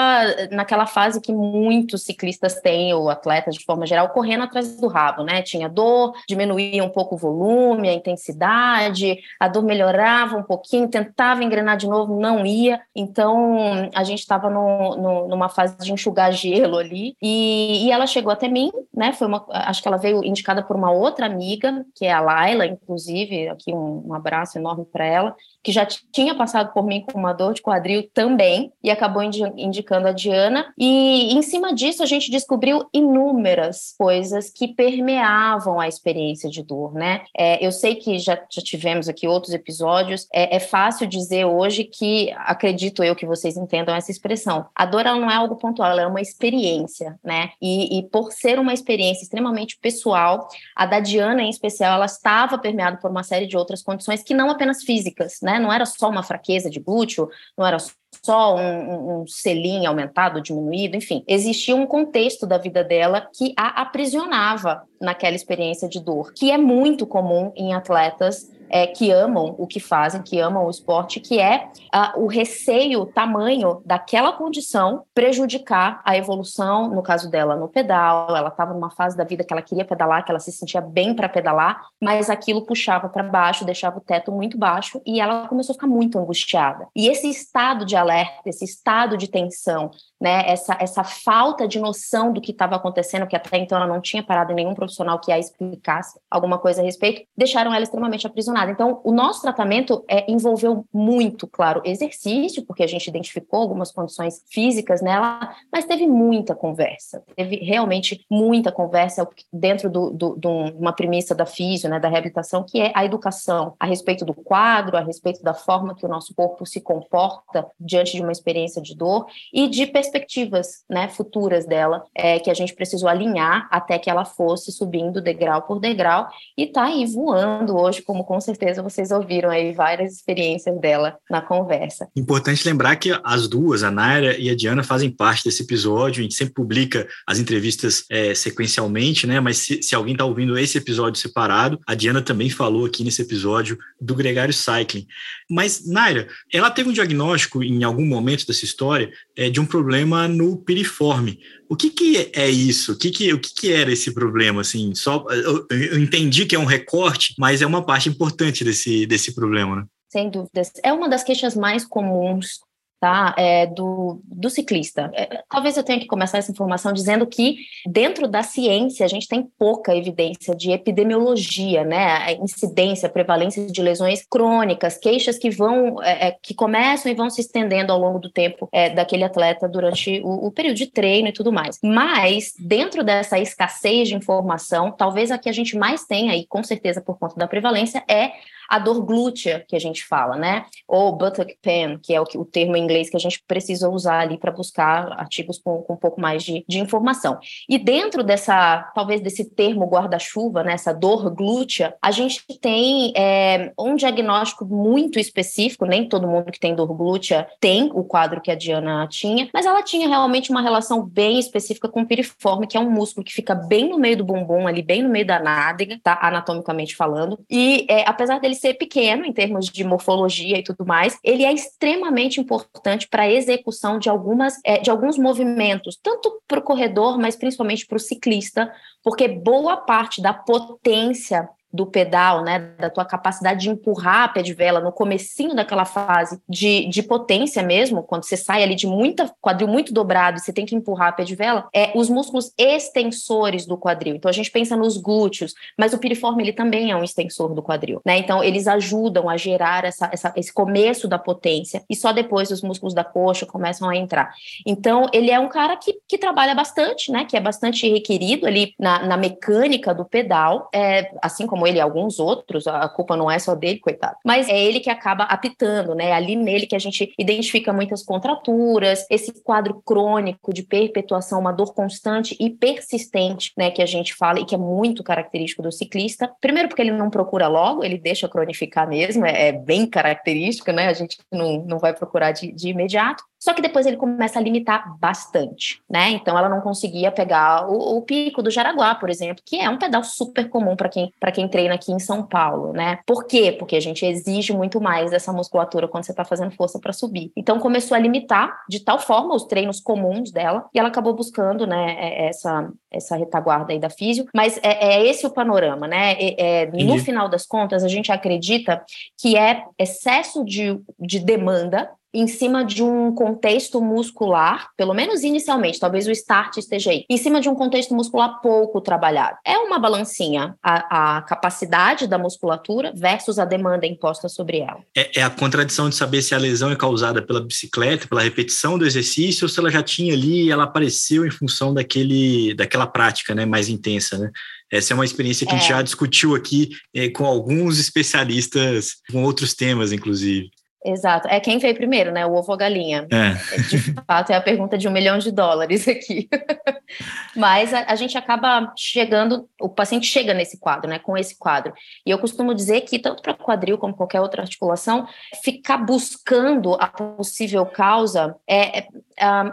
naquela fase que muitos ciclistas têm, ou atletas de forma geral, correndo atrás do rabo, né? Tinha dor, diminuía um pouco o volume, a intensidade, a dor melhorava um pouquinho, tentava tentava engrenar de novo, não ia. Então, a gente estava numa fase de enxugar gelo ali. E, e, ela chegou até mim, né? Foi uma, acho que ela veio indicada por uma outra amiga, que é a Laila, inclusive, aqui um, um abraço enorme para ela, que já tinha passado por mim com uma dor de quadril também, e acabou indicando a Diana. E em cima disso, a gente descobriu inúmeras coisas que permeavam a experiência de dor, né? É, eu sei que já, já tivemos aqui outros episódios, é, é, fácil dizer hoje que, acredito eu que vocês entendam essa expressão, a dor ela não é algo pontual, ela é uma experiência, né? E, e por ser uma experiência extremamente pessoal, a da Diana em especial, ela estava permeada por uma série de outras condições que não apenas físicas, né? Não era só uma fraqueza de glúteo, não era só um, um selim aumentado, diminuído, enfim. Existia um contexto da vida dela que a aprisionava naquela experiência de dor, que é muito comum em atletas é, que amam o que fazem, que amam o esporte, que é uh, o receio, o tamanho daquela condição prejudicar a evolução, no caso dela, no pedal. Ela estava numa fase da vida que ela queria pedalar, que ela se sentia bem para pedalar, mas aquilo puxava para baixo, deixava o teto muito baixo e ela começou a ficar muito angustiada. E esse estado de alerta, esse estado de tensão, né, essa, essa falta de noção do que estava acontecendo, que até então ela não tinha parado em nenhum profissional que a explicasse alguma coisa a respeito, deixaram ela extremamente aprisionada. Então, o nosso tratamento é, envolveu muito, claro, exercício, porque a gente identificou algumas condições físicas nela, mas teve muita conversa, teve realmente muita conversa dentro de do, do, do, uma premissa da físio, né, da reabilitação, que é a educação a respeito do quadro, a respeito da forma que o nosso corpo se comporta diante de uma experiência de dor e de perspectivas né, futuras dela, é, que a gente precisou alinhar até que ela fosse subindo degrau por degrau e está aí voando hoje, como com certeza vocês ouviram aí várias experiências dela na conversa. Importante lembrar que as duas, a Naira e a Diana, fazem parte desse episódio, a gente sempre publica as entrevistas é, sequencialmente, né? Mas se, se alguém está ouvindo esse episódio separado, a Diana também falou aqui nesse episódio do Gregário Cycling. Mas, Naira, ela teve um diagnóstico em algum momento dessa história é, de um problema no piriforme. O que, que é isso? O que, que, o que, que era esse problema? Assim, só, eu, eu entendi que é um recorte, mas é uma parte importante desse, desse problema, né? Sem dúvidas. É uma das queixas mais comuns tá? É, do, do ciclista. É, talvez eu tenha que começar essa informação dizendo que dentro da ciência a gente tem pouca evidência de epidemiologia, né? Incidência, prevalência de lesões crônicas, queixas que vão, é, é, que começam e vão se estendendo ao longo do tempo é, daquele atleta durante o, o, período de treino e tudo mais. Mas dentro dessa escassez de informação, talvez a que a gente mais tenha, e com certeza por conta da prevalência, é a dor glútea que a gente fala, né? Ou buttock pain, que é o, que, o termo em inglês que a gente precisa usar ali para buscar artigos com, com, um pouco mais de, de, informação. E dentro dessa, talvez desse termo guarda-chuva, né, essa dor glútea, a gente tem é, um diagnóstico muito específico, nem todo mundo que tem dor glútea tem o quadro que a Diana tinha, mas ela tinha realmente uma relação bem específica com o piriforme, que é um músculo que fica bem no meio do bumbum, ali bem no meio da nádega, tá, anatomicamente falando, e é, apesar dele ser pequeno em termos de morfologia e tudo mais, ele é extremamente importante para a execução de algumas é, de alguns movimentos, tanto para o corredor, mas principalmente para o ciclista, porque boa parte da potência do pedal, né, da tua capacidade de empurrar a pé de vela no comecinho daquela fase de, de potência mesmo, quando você sai ali de muita quadril muito dobrado você tem que empurrar a pé de vela, é os músculos extensores do quadril. Então a gente pensa nos glúteos, mas o piriforme ele também é um extensor do quadril, né? Então eles ajudam a gerar essa, essa, esse começo da potência e só depois os músculos da coxa começam a entrar. Então ele é um cara que, que trabalha bastante, né? Que é bastante requerido ali na, na mecânica do pedal, é, assim como ele e alguns outros, a culpa não é só dele, coitado, mas é ele que acaba apitando, né? Ali nele que a gente identifica muitas contraturas, esse quadro crônico de perpetuação, uma dor constante e persistente, né? Que a gente fala e que é muito característico do ciclista. Primeiro, porque ele não procura logo, ele deixa cronificar mesmo, é, é bem característico, né? A gente não, não vai procurar de, de imediato. Só que depois ele começa a limitar bastante, né? Então ela não conseguia pegar o, o pico do Jaraguá, por exemplo, que é um pedal super comum para quem, quem treina aqui em São Paulo, né? Por quê? Porque a gente exige muito mais dessa musculatura quando você está fazendo força para subir. Então começou a limitar de tal forma os treinos comuns dela e ela acabou buscando, né, é, essa, essa retaguarda aí da físio. Mas é, é esse o panorama, né? É, é no final das contas, a gente acredita que é excesso de, de demanda em cima de um contexto muscular, pelo menos inicialmente, talvez o start esteja aí, em cima de um contexto muscular pouco trabalhado. É uma balancinha a, a capacidade da musculatura versus a demanda imposta sobre ela. É, é, a contradição de saber se a lesão é causada pela bicicleta, pela repetição do exercício, ou se ela já tinha ali e ela apareceu em função daquele, daquela prática né, mais intensa, né? Essa é uma experiência que é. a gente é. já discutiu aqui é, com alguns especialistas, com outros temas, inclusive. Exato. É quem veio primeiro, né? O ovo ou a galinha. É. De fato, é a pergunta de um milhão de dólares aqui. Mas a, a, gente acaba chegando, o paciente chega nesse quadro, né? Com esse quadro. E eu costumo dizer que, tanto para quadril como qualquer outra articulação, ficar buscando a possível causa é, é,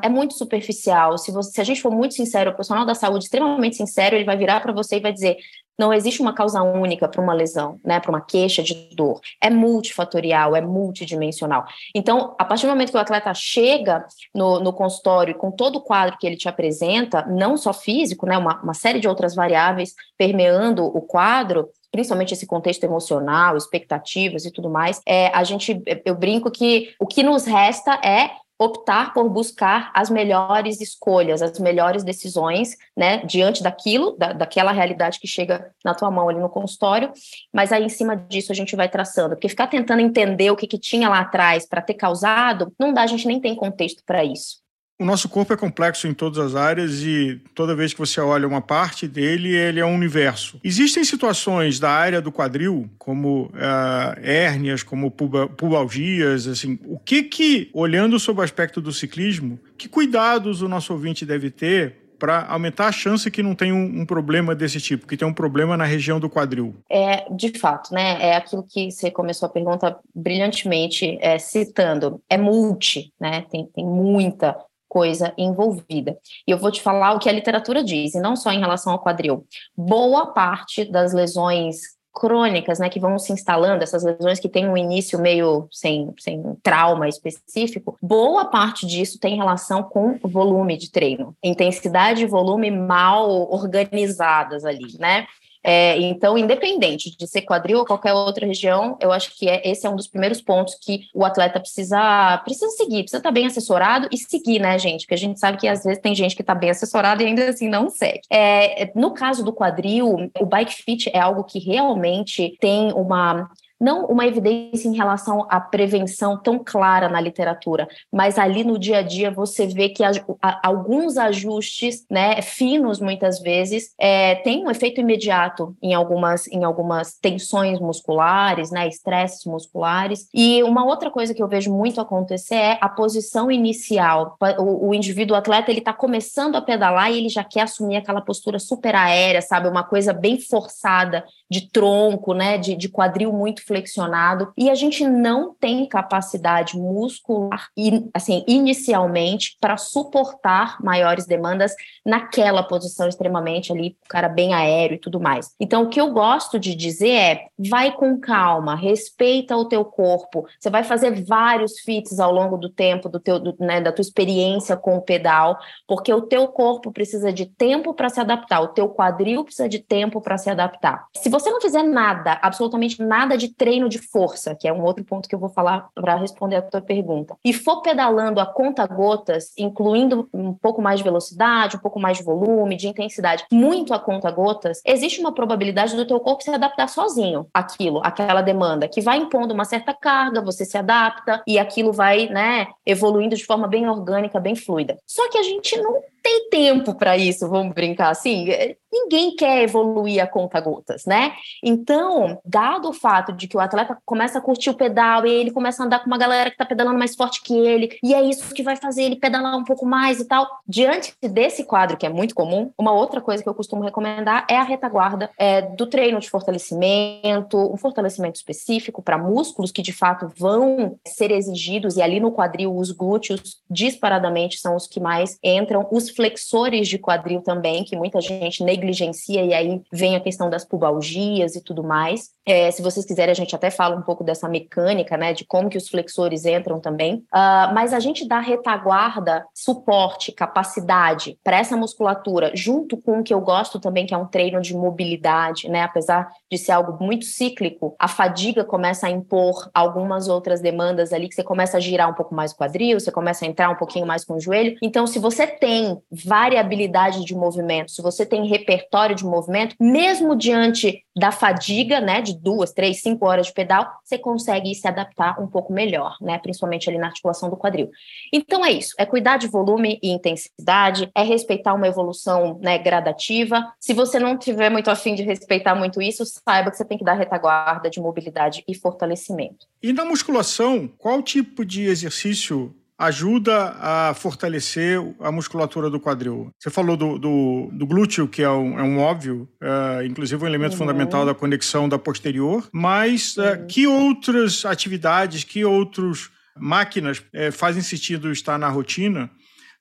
é muito superficial. Se, você, se a gente for muito sincero, o profissional da saúde extremamente sincero, ele vai virar para você e vai dizer: não existe uma causa única para uma lesão, né, para uma queixa de dor. É multifatorial, é multidimensional. Então, a partir do momento que o atleta chega no, no consultório com todo o quadro que ele te apresenta, não só físico, né, uma, uma série de outras variáveis permeando o quadro, principalmente esse contexto emocional, expectativas e tudo mais, é, a gente, eu brinco que o que nos resta é optar por buscar as melhores escolhas, as melhores decisões, né, diante daquilo, da, daquela realidade que chega na tua mão ali no consultório, mas aí em cima disso a gente vai traçando, porque ficar tentando entender o que, que tinha lá atrás para ter causado, não dá, a gente nem tem contexto para isso. O nosso corpo é complexo em todas as áreas e toda vez que você olha uma parte dele, ele é um universo. Existem situações da área do quadril, como uh, hérnias, como pubalgias, assim. O que que, olhando sob o aspecto do ciclismo, que cuidados o nosso ouvinte deve ter para aumentar a chance que não tem um, um, problema desse tipo, que tem um problema na região do quadril? É, de fato, né? É aquilo que você começou a pergunta brilhantemente é, citando. É multi, né? Tem, tem muita coisa envolvida. E eu vou te falar o que a literatura diz, e não só em relação ao quadril. Boa parte das lesões crônicas, né, que vão se instalando, essas lesões que têm um início meio sem, sem trauma específico, boa parte disso tem relação com volume de treino, intensidade e volume mal organizadas ali, né? É, então, independente de ser quadril ou qualquer outra região, eu acho que é, esse é um dos primeiros pontos que o atleta precisa, precisa seguir, precisa estar bem assessorado e seguir, né, gente? Porque a gente sabe que às vezes tem gente que está bem assessorado e ainda assim não segue. É, no caso do quadril, o bike fit é algo que realmente tem uma não uma evidência em relação à prevenção tão clara na literatura, mas ali no dia a dia você vê que alguns ajustes, né, finos muitas vezes, é, têm um efeito imediato em algumas, em algumas tensões musculares, né, estresses musculares. E uma outra coisa que eu vejo muito acontecer é a posição inicial. O, o indivíduo atleta ele está começando a pedalar e ele já quer assumir aquela postura super aérea, sabe, uma coisa bem forçada de tronco, né, de, de quadril muito flexionado, e a gente não tem capacidade muscular, assim, inicialmente, para suportar maiores demandas naquela posição extremamente ali, cara bem aéreo e tudo mais. Então, o que eu gosto de dizer é, vai com calma, respeita o teu corpo, você vai fazer vários fits ao longo do tempo, do teu, do, né, da tua experiência com o pedal, porque o teu corpo precisa de tempo para se adaptar, o teu quadril precisa de tempo para se adaptar. Se você não fizer nada, absolutamente nada de treino de força, que é um outro ponto que eu vou falar para responder a tua pergunta, e for pedalando a conta gotas, incluindo um pouco mais de velocidade, um pouco mais de volume, de intensidade, muito a conta gotas, existe uma probabilidade do teu corpo se adaptar sozinho àquilo, àquela demanda, que vai impondo uma certa carga, você se adapta e aquilo vai, né, evoluindo de forma bem orgânica, bem fluida. Só que a gente não tem tempo para isso, vamos brincar assim? Ninguém quer evoluir a conta gotas, né? Então, dado o fato de que o atleta começa a curtir o pedal e ele começa a andar com uma galera que está pedalando mais forte que ele, e é isso que vai fazer ele pedalar um pouco mais e tal. Diante desse quadro, que é muito comum, uma outra coisa que eu costumo recomendar é a retaguarda é, do treino de fortalecimento, um fortalecimento específico para músculos que de fato vão ser exigidos, e ali no quadril, os glúteos disparadamente são os que mais entram, os flexores de quadril também, que muita gente negligencia e aí vem a questão das pubalgias e tudo mais. É, se vocês quiserem, a gente até fala um pouco dessa mecânica, né, de como que os flexores entram também. Uh, mas a gente dá retaguarda, suporte, capacidade para essa musculatura, junto com o que eu gosto também, que é um treino de mobilidade, né, apesar de ser algo muito cíclico, a fadiga começa a impor algumas outras demandas ali, que você começa a girar um pouco mais o quadril, você começa a entrar um pouquinho mais com o joelho. Então, se você tem variabilidade de movimento, se você tem repertório de movimento, mesmo diante da fadiga, né, de duas, três, cinco horas de pedal, você consegue se adaptar um pouco melhor, né, principalmente ali na articulação do quadril. Então é isso, é cuidar de volume e intensidade, é respeitar uma evolução, né, gradativa. Se você não tiver muito afim de respeitar muito isso, saiba que você tem que dar retaguarda de mobilidade e fortalecimento. E na musculação, qual tipo de exercício ajuda a fortalecer a musculatura do quadril. Você falou do, do, do glúteo, que é um, é um óbvio, é, inclusive um elemento uhum. fundamental da conexão da posterior, mas é, uhum. que outras atividades, que outras máquinas é, fazem sentido estar na rotina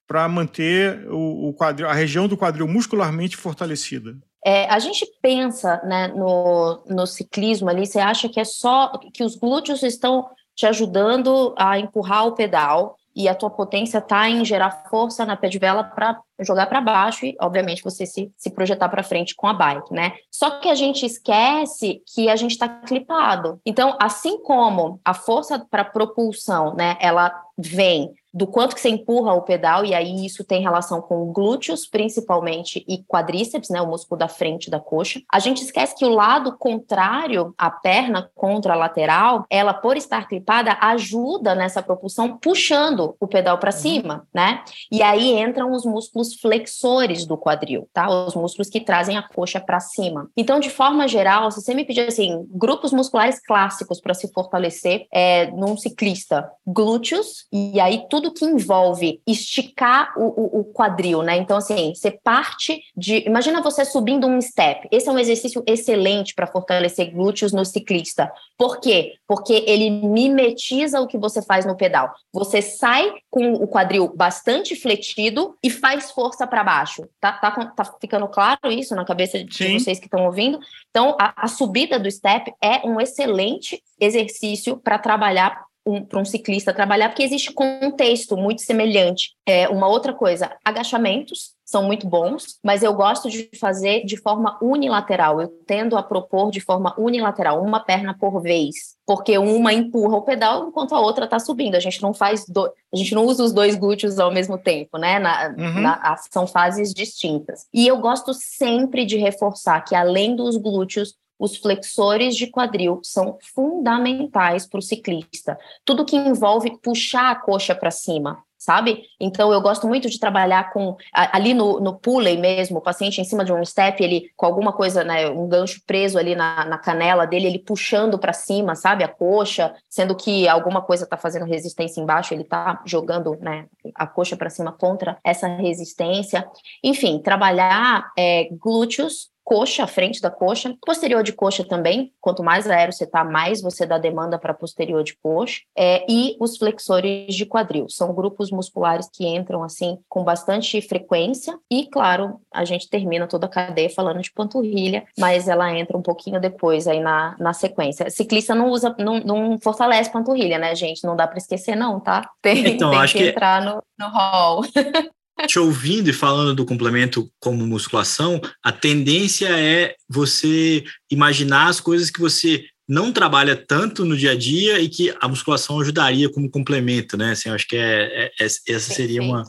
para manter o, o quadril, a região do quadril muscularmente fortalecida? É, a gente pensa né, no, no ciclismo ali, você acha que é só que os glúteos estão te ajudando a empurrar o pedal, e a tua potência está em gerar força na pé de vela para jogar para baixo e, obviamente, você se, se projetar para frente com a bike, né? Só que a gente esquece que a gente está clipado. Então, assim como a força para propulsão, né, ela vem do quanto que você empurra o pedal, e aí isso tem relação com glúteos, principalmente, e quadríceps, né, o músculo da frente da coxa. A gente esquece que o lado contrário, a perna contra a lateral, ela, por estar clipada, ajuda nessa propulsão, puxando o pedal para uhum. cima, né? E aí entram os músculos flexores do quadril, tá? Os músculos que trazem a coxa para cima. Então, de forma geral, se você me pedir assim, grupos musculares clássicos para se fortalecer é, num ciclista, glúteos, e aí tudo tudo que envolve esticar o, o, o, quadril, né? Então, assim, você parte de. Imagina você subindo um step. Esse é um exercício excelente para fortalecer glúteos no ciclista. Por quê? Porque ele mimetiza o que você faz no pedal. Você sai com o quadril bastante fletido e faz força para baixo. Tá, tá, tá, ficando claro isso na cabeça de Sim. vocês que estão ouvindo? Então, a, a subida do step é um excelente exercício para trabalhar um, para um ciclista trabalhar, porque existe contexto muito semelhante. É, uma outra coisa, agachamentos são muito bons, mas eu gosto de fazer de forma unilateral. Eu tendo a propor de forma unilateral, uma perna por vez, porque uma empurra o pedal enquanto a outra está subindo. A gente não faz, do... a gente não usa os dois glúteos ao mesmo tempo, né? Na, uhum. na, são fases distintas. E eu gosto sempre de reforçar que além dos glúteos, os flexores de quadril são fundamentais para o ciclista. Tudo que envolve puxar a coxa para cima, sabe? Então eu gosto muito de trabalhar com ali no, no pulley mesmo, o paciente em cima de um step, ele com alguma coisa, né, um gancho preso ali na, na canela dele, ele puxando para cima, sabe? A coxa, sendo que alguma coisa está fazendo resistência embaixo, ele está jogando, né, a coxa para cima contra essa resistência. Enfim, trabalhar é, glúteos coxa, à frente da coxa, posterior de coxa também, quanto mais aéreo você está, mais você dá demanda para posterior de coxa, é, e os flexores de quadril, são grupos musculares que entram assim com bastante frequência, e claro, a gente termina toda a cadeia falando de panturrilha, mas ela entra um pouquinho depois aí na, na sequência. Ciclista não usa, não, não fortalece panturrilha, né, gente? Não dá para esquecer não, tá? Tem, então, tem que, que entrar no, no hall. te ouvindo e falando do complemento como musculação, a tendência é você imaginar as coisas que você não trabalha tanto no dia a dia e que a musculação ajudaria como complemento, né? Assim, eu acho que é, é, é essa seria uma.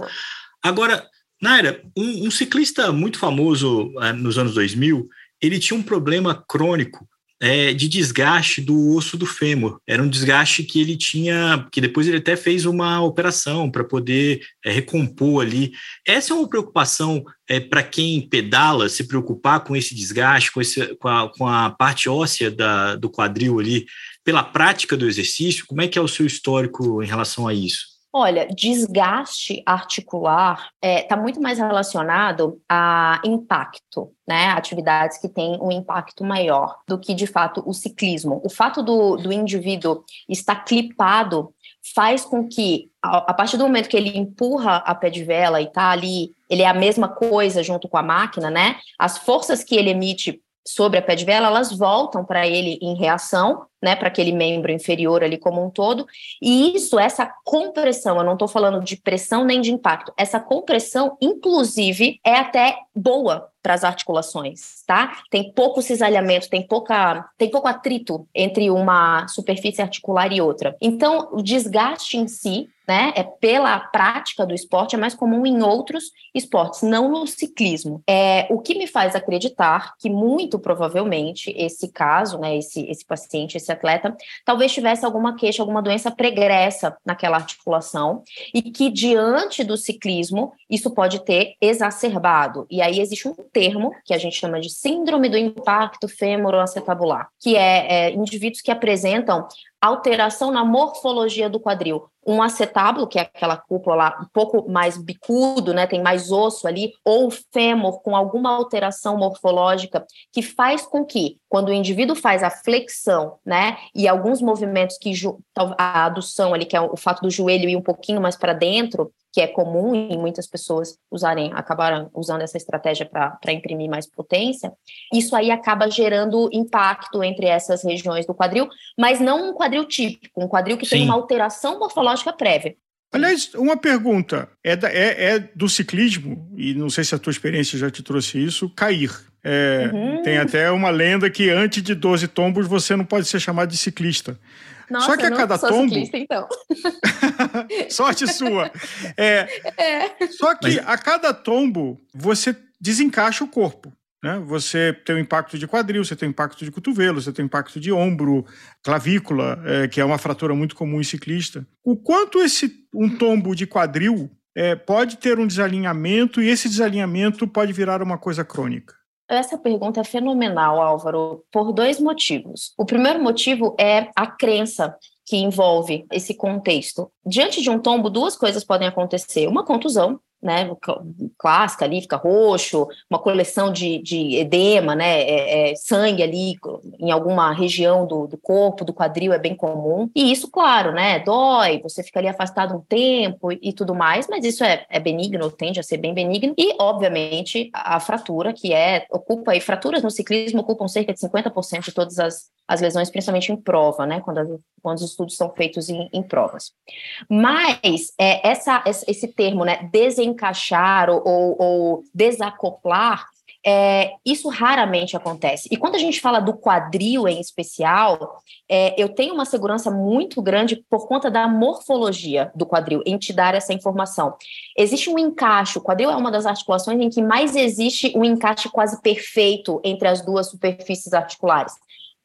Agora, Naira, um, um ciclista muito famoso é, nos anos 2000, ele tinha um problema crônico é, de desgaste do osso do fêmur. Era um desgaste que ele tinha, que depois ele até fez uma operação para poder é, recompor ali. Essa é uma preocupação é, para quem pedala, se preocupar com esse desgaste, com, esse, com, a, com a parte óssea da, do quadril ali, pela prática do exercício? Como é que é o seu histórico em relação a isso? Olha, desgaste articular está é, tá muito mais relacionado a impacto, né? Atividades que têm um impacto maior do que, de fato, o ciclismo. O fato do, do indivíduo estar clipado faz com que, a, a partir do momento que ele empurra a pé de vela e está ali, ele é a mesma coisa junto com a máquina, né? As forças que ele emite sobre a pé de vela, elas voltam para ele em reação, né, para aquele membro inferior ali como um todo, e isso, essa compressão, eu não estou falando de pressão nem de impacto, essa compressão, inclusive, é até boa para as articulações, tá? Tem pouco cisalhamento, tem pouca, tem pouco atrito entre uma superfície articular e outra. Então, o desgaste em si, né, é pela prática do esporte, é mais comum em outros esportes, não no ciclismo. É o que me faz acreditar que muito provavelmente esse caso, né, esse, esse paciente, esse atleta, talvez tivesse alguma queixa, alguma doença pregressa naquela articulação e que diante do ciclismo isso pode ter exacerbado. E aí existe um termo que a gente chama de síndrome do impacto femoroacetabular, que é, é indivíduos que apresentam alteração na morfologia do quadril. Um acetábulo, que é aquela cúpula lá um pouco mais bicudo, né, tem mais osso ali, ou fêmur com alguma alteração morfológica que faz com que, quando o indivíduo faz a flexão, né, e alguns movimentos que a adução ali, que é o fato do joelho ir um pouquinho mais para dentro, que é comum e muitas pessoas usarem, acabaram usando essa estratégia para imprimir mais potência, isso aí acaba gerando impacto entre essas regiões do quadril, mas não um quadril típico, um quadril que Sim. tem uma alteração morfológica prévia. Aliás, uma pergunta. É, da, é, é, do ciclismo, e não sei se a tua experiência já te trouxe isso, cair. É, uhum. Tem até uma lenda que antes de 12 tombos você não pode ser chamado de ciclista. Nossa, Só que a cada tombo. Ciclista, então. Sorte sua. É, é. Só que a cada tombo você desencaixa o corpo. Né? Você tem o impacto de quadril, você tem o impacto de cotovelo, você tem o impacto de ombro, clavícula, é, que é uma fratura muito comum em ciclista. O quanto esse um tombo de quadril é, pode ter um desalinhamento e esse desalinhamento pode virar uma coisa crônica? Essa pergunta é fenomenal, Álvaro, por dois motivos. O primeiro motivo é a crença que envolve esse contexto. Diante de um tombo, duas coisas podem acontecer: uma contusão, né, clássica ali, fica roxo, uma coleção de, de edema, né, é, é, sangue ali em alguma região do, do, corpo, do quadril, é bem comum. E isso, claro, né, dói, você fica ali afastado um tempo e, e tudo mais, mas isso é, é, benigno, tende a ser bem benigno. E, obviamente, a, fratura, que é, ocupa aí, fraturas no ciclismo ocupam cerca de 50% de todas as, as lesões, principalmente em prova, né, quando, quando os estudos são feitos em, em provas. Mas, é, essa, esse termo, né, desen desencaixar ou, ou, ou desacoplar, é, isso raramente acontece. E quando a gente fala do quadril em especial, é, eu tenho uma segurança muito grande por conta da morfologia do quadril, em te dar essa informação. Existe um encaixe, o quadril é uma das articulações em que mais existe um encaixe quase perfeito entre as duas superfícies articulares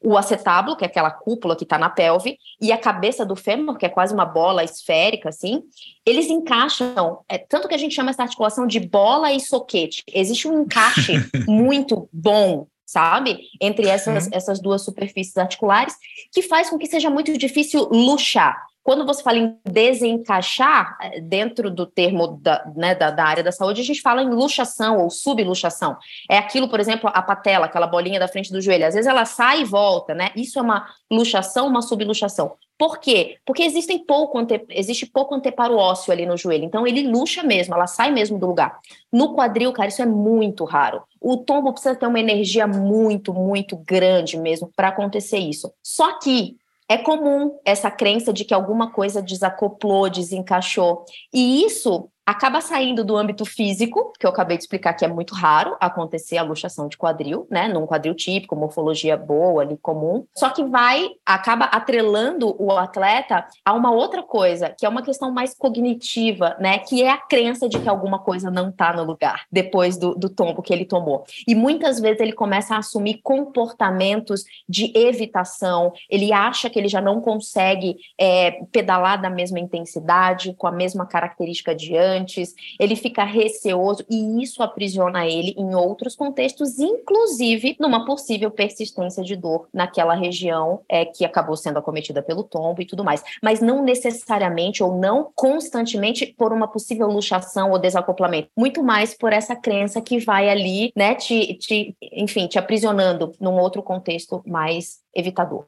o acetábulo, que é aquela cúpula que está na pelve, e a cabeça do fêmur, que é quase uma bola esférica, assim, eles encaixam, é, tanto que a gente chama essa articulação de bola e soquete. Existe um encaixe muito bom, sabe? Entre essas, uhum. essas duas superfícies articulares, que faz com que seja muito difícil luxar. Quando você fala em desencaixar, eh, dentro do termo da, né, da, da, área da saúde, a gente fala em luxação ou subluxação. É aquilo, por exemplo, a patela, aquela bolinha da frente do joelho. Às vezes ela sai e volta, né? Isso é uma luxação, uma subluxação. Por quê? Porque existem pouco ante, existe pouco anteparo ósseo ali no joelho. Então ele luxa mesmo, ela sai mesmo do lugar. No quadril, cara, isso é muito raro. O tombo precisa ter uma energia muito, muito grande mesmo para acontecer isso. Só que é comum essa crença de que alguma coisa desacoplou, desencaixou. E isso acaba saindo do âmbito físico, que eu acabei de explicar que é muito raro acontecer a luxação de quadril, né? Num quadril típico, morfologia boa ali, comum. Só que vai, acaba atrelando o atleta a uma outra coisa, que é uma questão mais cognitiva, né? Que é a crença de que alguma coisa não tá no lugar depois do, do tombo que ele tomou. E muitas vezes ele começa a assumir comportamentos de evitação, ele acha que ele já não consegue é, pedalar da mesma intensidade, com a mesma característica de antes antes, ele fica receoso e isso aprisiona ele em outros contextos, inclusive numa possível persistência de dor naquela região é, que acabou sendo acometida pelo tombo e tudo mais. Mas não necessariamente ou não constantemente por uma possível luxação ou desacoplamento, muito mais por essa crença que vai ali, né, te, te enfim, te aprisionando num outro contexto mais evitador.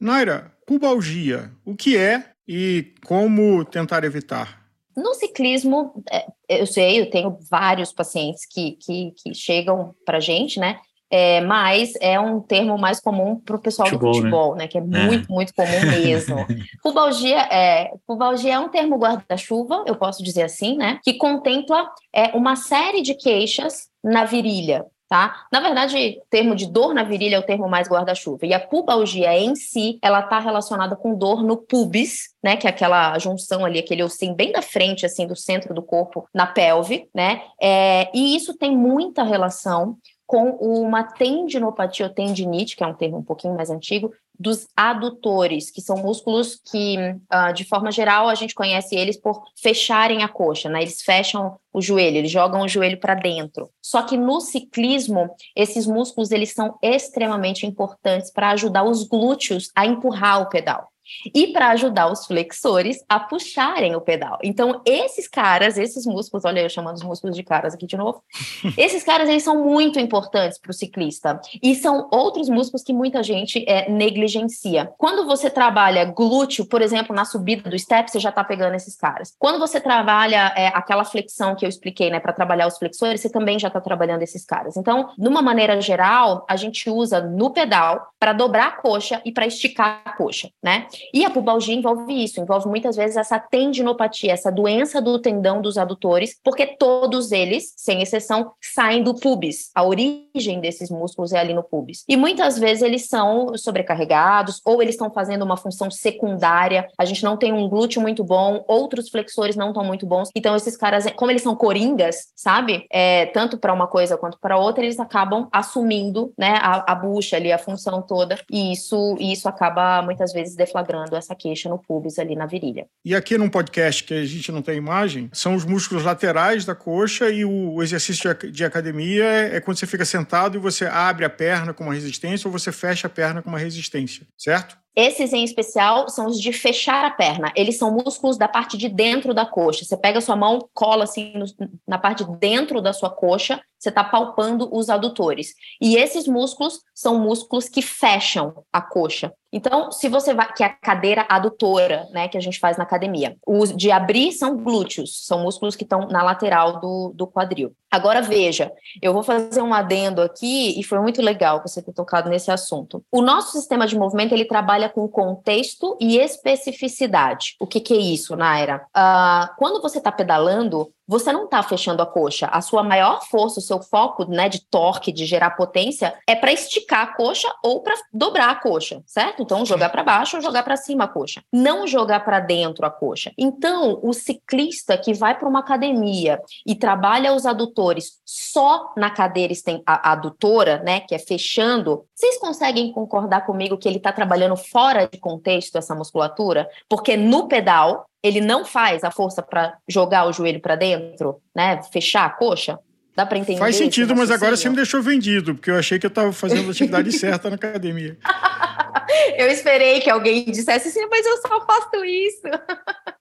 Naira, pubalgia, o que é e como tentar evitar? No ciclismo, é, eu sei, eu tenho vários pacientes que, que, que chegam para a gente, né? É, mas é um termo mais comum para o pessoal futebol, do futebol, né? né? Que é, é. muito, muito comum mesmo. pubalgia, é, pubalgia é um termo guarda-chuva, eu posso dizer assim, né? Que contempla é, uma série de queixas na virilha, tá? Na verdade, o termo de dor na virilha é o termo mais guarda-chuva. E a pubalgia em si, ela está relacionada com dor no pubis, né? Que é aquela junção ali, aquele ossinho bem da frente, assim, do centro do corpo, na pelve, né? É, e isso tem muita relação com uma tendinopatia ou tendinite, que é um termo um pouquinho mais antigo, dos adutores, que são músculos que, uh, de forma geral, a gente conhece eles por fecharem a coxa, né? Eles fecham o joelho, eles jogam o joelho para dentro. Só que no ciclismo, esses músculos eles são extremamente importantes para ajudar os glúteos a empurrar o pedal e para ajudar os flexores a puxarem o pedal. Então, esses caras, esses músculos, olha eu chamando os músculos de caras aqui de novo, esses caras eles são muito importantes para o ciclista e são outros músculos que muita gente é, negligencia. Quando você trabalha glúteo, por exemplo, na subida do step, você já está pegando esses caras. Quando você trabalha é, aquela flexão que eu expliquei, né, para trabalhar os flexores, você também já está trabalhando esses caras. Então, de uma maneira geral, a gente usa no pedal para dobrar a coxa e para esticar a coxa, né? E a pubalgia envolve isso, envolve muitas vezes essa tendinopatia, essa doença do tendão dos adutores, porque todos eles, sem exceção, saem do pubis. A origem desses músculos é ali no pubis. E muitas vezes eles são sobrecarregados ou eles estão fazendo uma função secundária. A gente não tem um glúteo muito bom, outros flexores não estão muito bons. Então esses caras, como eles são coringas, sabe? É, tanto para uma coisa quanto para outra, eles acabam assumindo, né, a, a bucha ali, a função toda. E isso, isso acaba muitas vezes deflagrando essa queixa no pubis ali na virilha. E aqui num podcast que a gente não tem imagem, são os músculos laterais da coxa e o exercício de academia é quando você fica sentado e você abre a perna com uma resistência ou você fecha a perna com uma resistência, certo? Esses em especial são os de fechar a perna. Eles são músculos da parte de dentro da coxa. Você pega a sua mão, cola assim no, na parte de dentro da sua coxa, você está palpando os adutores. E esses músculos são músculos que fecham a coxa. Então, se você vai, que é a cadeira adutora, né, que a gente faz na academia. Os de abrir são glúteos, são músculos que estão na lateral do, do quadril. Agora veja, eu vou fazer um adendo aqui e foi muito legal você ter tocado nesse assunto. O nosso sistema de movimento ele trabalha com contexto e especificidade. O que, que é isso, Naira? Uh, quando você está pedalando, você não está fechando a coxa. A sua maior força, o seu foco né, de torque, de gerar potência, é para esticar a coxa ou para dobrar a coxa, certo? Então, jogar para baixo ou jogar para cima a coxa. Não jogar para dentro a coxa. Então, o ciclista que vai para uma academia e trabalha os adutores só na cadeira adutora, né, que é fechando, vocês conseguem concordar comigo que ele está trabalhando fora de contexto essa musculatura? Porque no pedal, ele não faz a força para jogar o joelho para dentro, né? Fechar a coxa? Dá para entender? Faz sentido, mas agora você me deixou vendido, porque eu achei que eu estava fazendo a atividade certa na academia. eu esperei que alguém dissesse assim, mas eu só faço isso.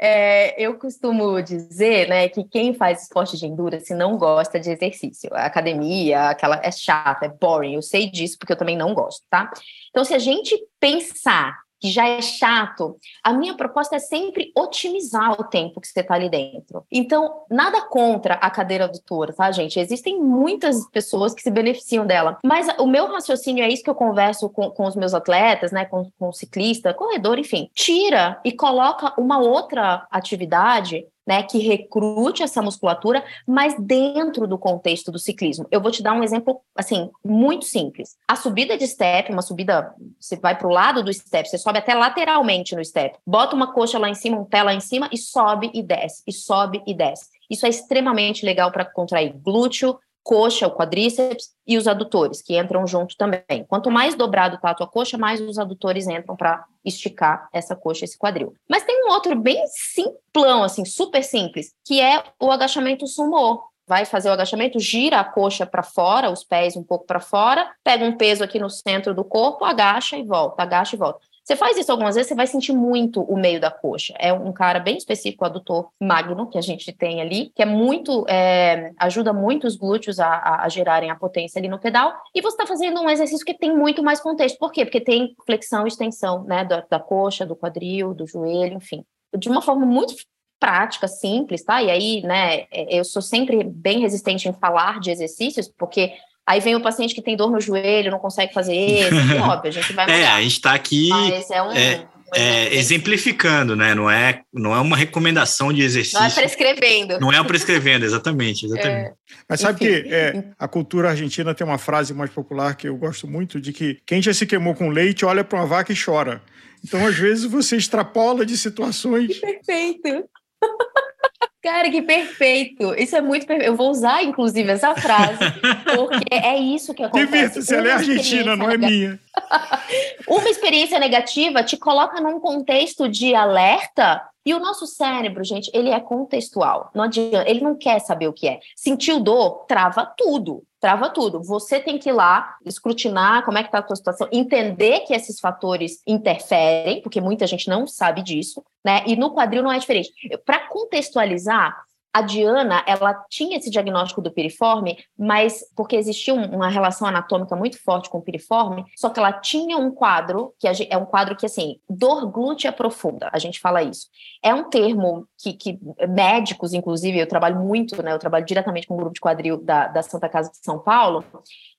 É, eu costumo dizer, né, que quem faz esporte de endurance não gosta de exercício. A academia, aquela é chata, é boring. Eu sei disso porque eu também não gosto, tá? Então, se a gente pensar que já é chato, a minha proposta é sempre otimizar o tempo que você está ali dentro. Então, nada contra a cadeira adutora, tá, gente? Existem muitas pessoas que se beneficiam dela, mas o meu raciocínio é isso que eu converso com, com os meus atletas, né, com, com ciclista, corredor, enfim. Tira e coloca uma outra atividade né, que recrute essa musculatura, mas dentro do contexto do ciclismo. Eu vou te dar um exemplo, assim, muito simples. A subida de step, uma subida, você vai para o lado do step, você sobe até lateralmente no step, bota uma coxa lá em cima, um pé lá em cima e sobe e desce, e sobe e desce. Isso é extremamente legal para contrair glúteo, coxa, o quadríceps e os adutores, que entram junto também. Quanto mais dobrado tá a tua coxa, mais os adutores entram para esticar essa coxa, esse quadril. Mas tem um outro bem simplão, assim, super simples, que é o agachamento sumô. Vai fazer o agachamento, gira a coxa para fora, os pés um pouco para fora, pega um peso aqui no centro do corpo, agacha e volta, agacha e volta. Você faz isso algumas vezes, você vai sentir muito o meio da coxa. É um cara bem específico, adutor magno, que a gente tem ali, que é muito, é, ajuda muito os glúteos a, a, a, gerarem a potência ali no pedal. E você está fazendo um exercício que tem muito mais contexto. Por quê? Porque tem flexão e extensão, né, da, da coxa, do quadril, do joelho, enfim. De uma forma muito prática, simples, tá? E aí, né, é, eu sou sempre bem resistente em falar de exercícios, porque Aí vem o paciente que tem dor no joelho, não consegue fazer esse, óbvio, a gente vai mudar. É, a gente está aqui é, um, é, é, exemplificando, né? Não é, não é uma recomendação de exercício. Não é prescrevendo. Não é prescrevendo, exatamente, exatamente. É, Mas sabe Enfim. que é, a cultura argentina tem uma frase mais popular que eu gosto muito, de que quem já se queimou com leite olha para uma vaca e chora. Então, às vezes, você extrapola de situações... Que perfeito! Cara, que perfeito! Isso é muito perfeito. Eu vou usar, inclusive, essa frase, porque é isso que acontece. Divirta-se, ela é argentina, não é minha. Uma experiência negativa te coloca num contexto de alerta e o nosso cérebro, gente, ele é contextual. Não adianta, ele não quer saber o que é. Sentiu dor, trava tudo. Trava tudo. Você tem que ir lá, escrutinar como é que está a tua situação, entender que esses fatores interferem, porque muita gente não sabe disso, né? E no quadril não é diferente. Para contextualizar, a Diana, ela tinha esse diagnóstico do piriforme, mas porque existia uma relação anatômica muito forte com o piriforme, só que ela tinha um quadro, que é um quadro que, assim, dor glútea profunda, a gente fala isso. É um termo que, que médicos, inclusive, eu trabalho muito, né, eu trabalho diretamente com o grupo de quadril da, da Santa Casa de São Paulo,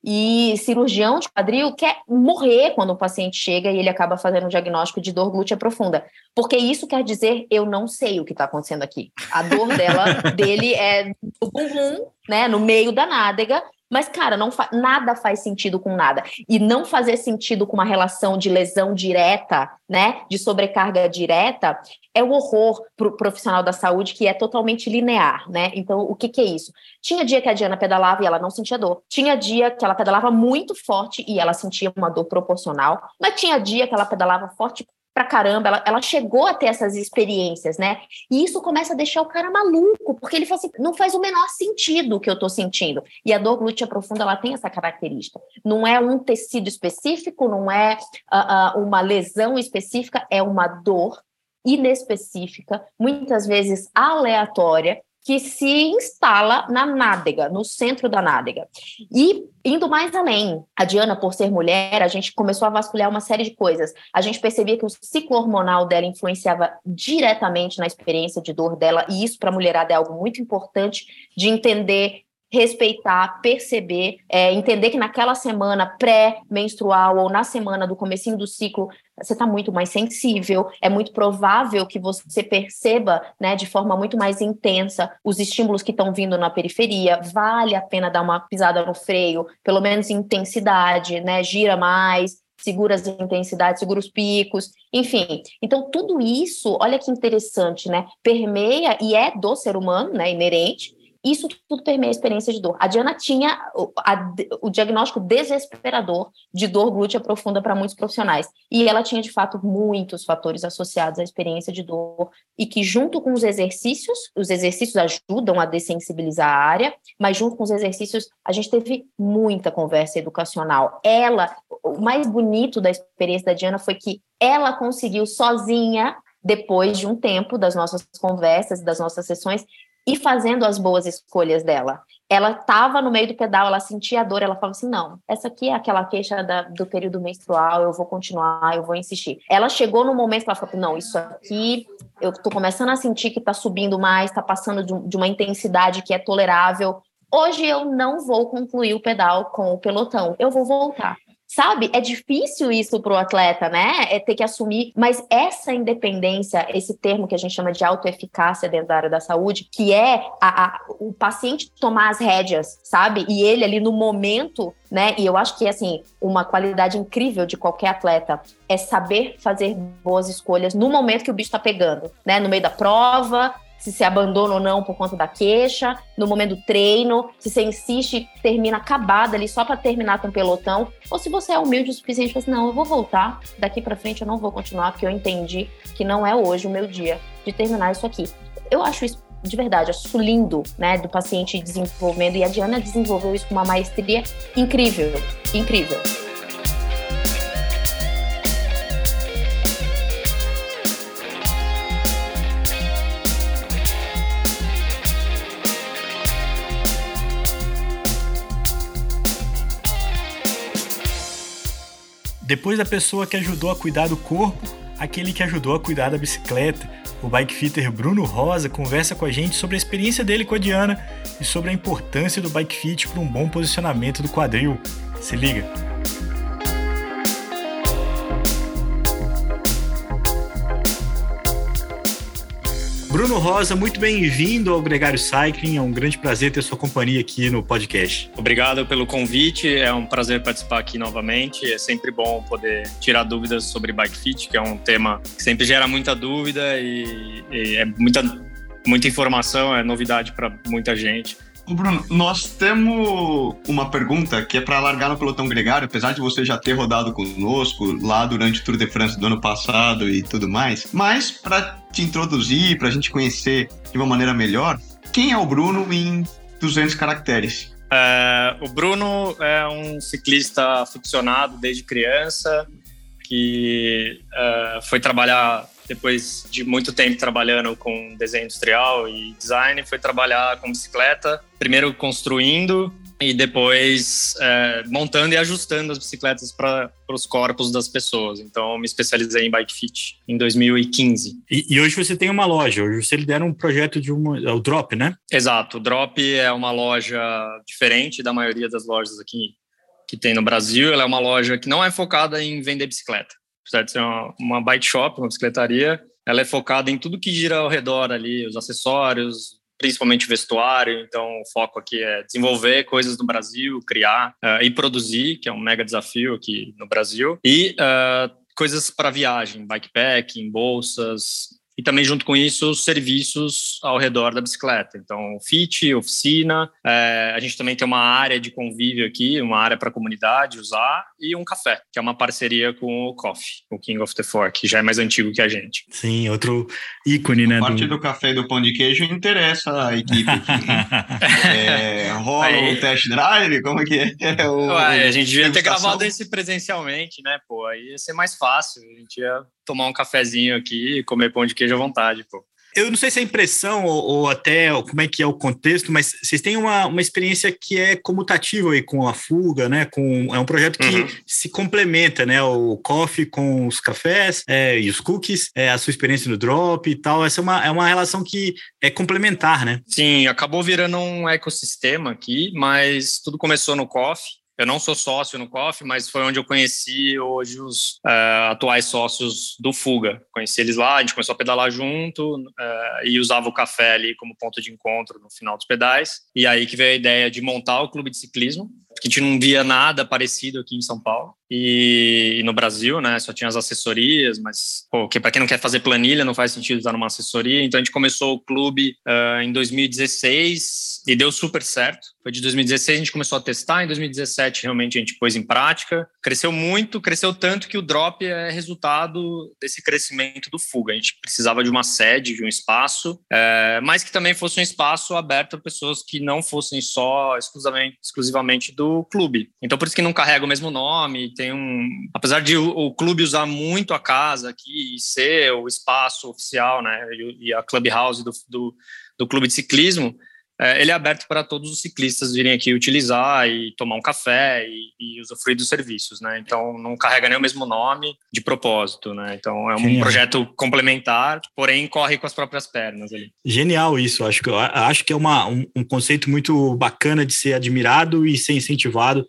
e cirurgião de quadril quer morrer quando o paciente chega e ele acaba fazendo um diagnóstico de dor glútea profunda. Porque isso quer dizer eu não sei o que está acontecendo aqui. A dor dela, dele é no bumbum, né, no meio da nádega, mas, cara, não fa nada faz sentido com nada. E não fazer sentido com uma relação de lesão direta, né? De sobrecarga direta, é o horror para o profissional da saúde que é totalmente linear, né? Então, o que, que é isso? Tinha dia que a Diana pedalava e ela não sentia dor. Tinha dia que ela pedalava muito forte e ela sentia uma dor proporcional. Mas tinha dia que ela pedalava forte pra caramba, ela, ela chegou a ter essas experiências, né? E isso começa a deixar o cara maluco, porque ele fala assim, não faz o menor sentido o que eu tô sentindo. E a dor glútea profunda, ela tem essa característica. Não é um tecido específico, não é uh, uh, uma lesão específica, é uma dor inespecífica, muitas vezes aleatória, que se instala na nádega, no centro da nádega. E indo mais além, a Diana, por ser mulher, a gente começou a vasculhar uma série de coisas. A gente percebia que o ciclo hormonal dela influenciava diretamente na experiência de dor dela, e isso para a mulherada é algo muito importante de entender respeitar, perceber, é, entender que naquela semana pré-menstrual ou na semana do comecinho do ciclo você está muito mais sensível, é muito provável que você perceba, né, de forma muito mais intensa os estímulos que estão vindo na periferia, vale a pena dar uma pisada no freio, pelo menos intensidade, né, gira mais, segura as intensidades, segura os picos, enfim. Então, tudo isso, olha que interessante, né? Permeia e é do ser humano, né? Inerente, isso tudo permeia a experiência de dor. A Diana tinha o, a, o diagnóstico desesperador de dor glútea profunda para muitos profissionais. E ela tinha, de fato, muitos fatores associados à experiência de dor e que, junto com os exercícios, os exercícios ajudam a dessensibilizar a área, mas junto com os exercícios, a gente teve muita conversa educacional. Ela, o mais bonito da experiência da Diana foi que ela conseguiu sozinha depois de um tempo das nossas conversas, das nossas sessões, e fazendo as boas escolhas dela. Ela estava no meio do pedal, ela sentia a dor, ela falava assim: não, essa aqui é aquela queixa da, do período menstrual, eu vou continuar, eu vou insistir. Ela chegou no momento que ela falou: não, isso aqui eu estou começando a sentir que está subindo mais, está passando de, de uma intensidade que é tolerável. Hoje eu não vou concluir o pedal com o pelotão, eu vou voltar sabe? É difícil isso para o atleta, né? É ter que assumir, mas essa independência, esse termo que a gente chama de autoeficácia dentro da área da saúde, que é a, a, o paciente tomar as rédeas, sabe? E ele ali no momento, né? E eu acho que assim, uma qualidade incrível de qualquer atleta é saber fazer boas escolhas no momento que o bicho está pegando, né? No meio da prova, se você abandona ou não por conta da queixa, no momento do treino, se você insiste, termina acabada ali só para terminar com o pelotão, ou se você é humilde o suficiente para assim, não, eu vou voltar, daqui para frente eu não vou continuar, porque eu entendi que não é hoje o meu dia de terminar isso aqui. Eu acho isso de verdade, acho lindo, né, do paciente desenvolvendo, e a Diana desenvolveu isso com uma maestria incrível, incrível. Depois da pessoa que ajudou a cuidar do corpo, aquele que ajudou a cuidar da bicicleta. O bike fitter Bruno Rosa conversa com a gente sobre a experiência dele com a Diana e sobre a importância do bike fit para um bom posicionamento do quadril. Se liga! Bruno Rosa, muito bem-vindo ao Gregário Cycling. É um grande prazer ter sua companhia aqui no podcast. Obrigado pelo convite. É um prazer participar aqui novamente. É sempre bom poder tirar dúvidas sobre bike fit, que é um tema que sempre gera muita dúvida e, e é muita, muita informação, é novidade para muita gente. Bruno, nós temos uma pergunta que é para largar no pelotão gregário, apesar de você já ter rodado conosco lá durante o Tour de France do ano passado e tudo mais, mas para te introduzir, para a gente conhecer de uma maneira melhor, quem é o Bruno em 200 caracteres? É, o Bruno é um ciclista aficionado desde criança, que é, foi trabalhar depois de muito tempo trabalhando com desenho industrial e design, foi trabalhar com bicicleta, primeiro construindo e depois é, montando e ajustando as bicicletas para os corpos das pessoas. Então, me especializei em bike fit em 2015. E, e, hoje você tem uma loja. Hoje você lidera um projeto de uma, é o Drop, né? Exato. O Drop é uma loja diferente da maioria das lojas aqui que tem no Brasil. Ela é uma loja que não é focada em vender bicicleta apesar de ser uma, uma bike shop, uma bicicletaria, ela é focada em tudo que gira ao redor ali, os acessórios, principalmente vestuário. Então, o foco aqui é desenvolver coisas no Brasil, criar uh, e produzir, que é um mega desafio aqui no Brasil, e uh, coisas para viagem, bikepacking, bolsas, e também junto com isso os serviços ao redor da bicicleta. Então, fit, oficina, é, a gente também tem uma área de convívio aqui, uma área para a comunidade usar e um café, que é uma parceria com o Coffee, o King of the Fork, que já é mais antigo que a gente. Sim, outro ícone, né? A parte do... do café e do pão de queijo interessa a equipe aqui. é, rola o um test drive? Como que é? é o, Ué, a gente devia ter gravado esse presencialmente, né? Pô, aí ia ser mais fácil. A gente ia tomar um cafezinho aqui e comer pão de queijo à vontade, pô. Eu não sei se é impressão ou, ou, até como é que é o contexto, mas vocês têm uma, uma experiência que é comutativa aí com a fuga, né? Com, é um projeto que uhum. se complementa, né? O coffee com os cafés é, e os cookies, é, a sua experiência no drop e tal. Essa é uma, é uma relação que é complementar, né? Sim, acabou virando um ecossistema aqui, mas tudo começou no coffee. Eu não sou sócio no COF, mas foi onde eu conheci hoje os uh, atuais sócios do Fuga. Conheci eles lá, a gente começou a pedalar junto uh, e usava o café ali como ponto de encontro no final dos pedais. E aí que veio a ideia de montar o clube de ciclismo, porque a gente não via nada parecido aqui em São Paulo e, e no Brasil, né? Só tinha as assessorias, mas para quem não quer fazer planilha não faz sentido estar numa assessoria. Então a gente começou o clube uh, em 2016 e deu super certo. Foi de 2016 a gente começou a testar, em 2017 realmente a gente pôs em prática. Cresceu muito, cresceu tanto que o drop é resultado desse crescimento do Fuga. A gente precisava de uma sede, de um espaço, é, mas que também fosse um espaço aberto a pessoas que não fossem só exclusivamente, exclusivamente do clube. Então por isso que não carrega o mesmo nome, tem um... Apesar de o, o clube usar muito a casa aqui e ser o espaço oficial, né, e, e a clubhouse do, do, do clube de ciclismo, é, ele é aberto para todos os ciclistas virem aqui utilizar e tomar um café e, e usufruir dos serviços, né? Então não carrega nem o mesmo nome de propósito, né? Então é um Genial. projeto complementar, porém corre com as próprias pernas ali. Genial isso, acho que acho que é uma, um, um conceito muito bacana de ser admirado e ser incentivado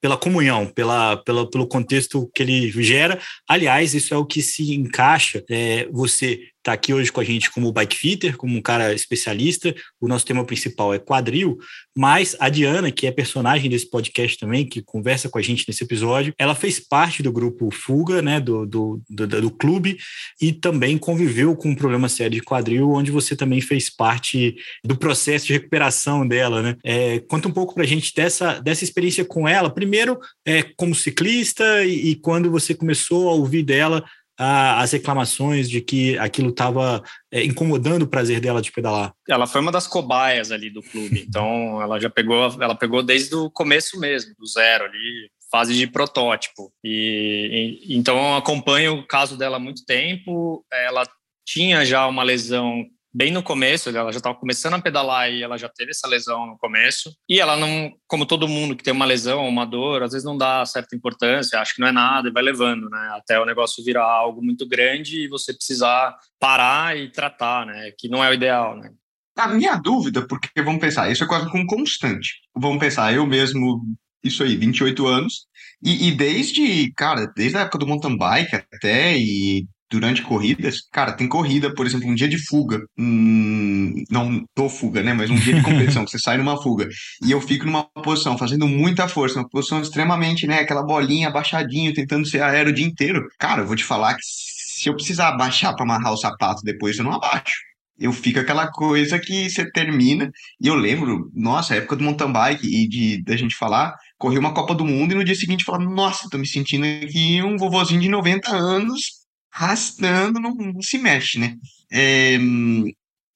pela comunhão, pela, pela, pelo contexto que ele gera. Aliás, isso é o que se encaixa. É, você está aqui hoje com a gente como bike fitter, como um cara especialista. O nosso tema principal é quadril, mas a Diana, que é personagem desse podcast também, que conversa com a gente nesse episódio, ela fez parte do grupo Fuga, né, do, do, do, do clube, e também conviveu com um problema sério de quadril, onde você também fez parte do processo de recuperação dela, né? É, conta um pouco para a gente dessa, dessa experiência com ela, primeiro é, como ciclista e, e quando você começou a ouvir dela a, as reclamações de que aquilo estava é, incomodando o prazer dela de pedalar? Ela foi uma das cobaias ali do clube, então ela já pegou, ela pegou desde o começo mesmo, do zero ali, fase de protótipo. E, e então acompanho o caso dela há muito tempo. Ela tinha já uma lesão bem no começo, ela já estava começando a pedalar e ela já teve essa lesão no começo. E ela não, como todo mundo que tem uma lesão, uma dor, às vezes não dá certa importância, acha que não é nada e vai levando, né? Até o negócio virar algo muito grande e você precisar parar e tratar, né? Que não é o ideal, né? A minha dúvida, porque vamos pensar, isso é quase como constante. Vamos pensar, eu mesmo, isso aí, 28 anos, e, e desde, cara, desde a época do mountain bike até, e durante corridas, cara, tem corrida, por exemplo, um dia de fuga, hum, não tô fuga, né, mas um dia de competição, que você sai numa fuga, e eu fico numa posição, fazendo muita força, uma posição extremamente, né, aquela bolinha abaixadinho, tentando ser aéreo o dia inteiro. Cara, eu vou te falar que se eu precisar abaixar para amarrar o sapato depois, eu não abaixo. Eu fico aquela coisa que você termina, e eu lembro, nossa, a época do mountain bike e de da gente falar, corri uma Copa do Mundo e no dia seguinte falar, nossa, tô me sentindo aqui um vovozinho de 90 anos arrastando, não, não se mexe, né? É,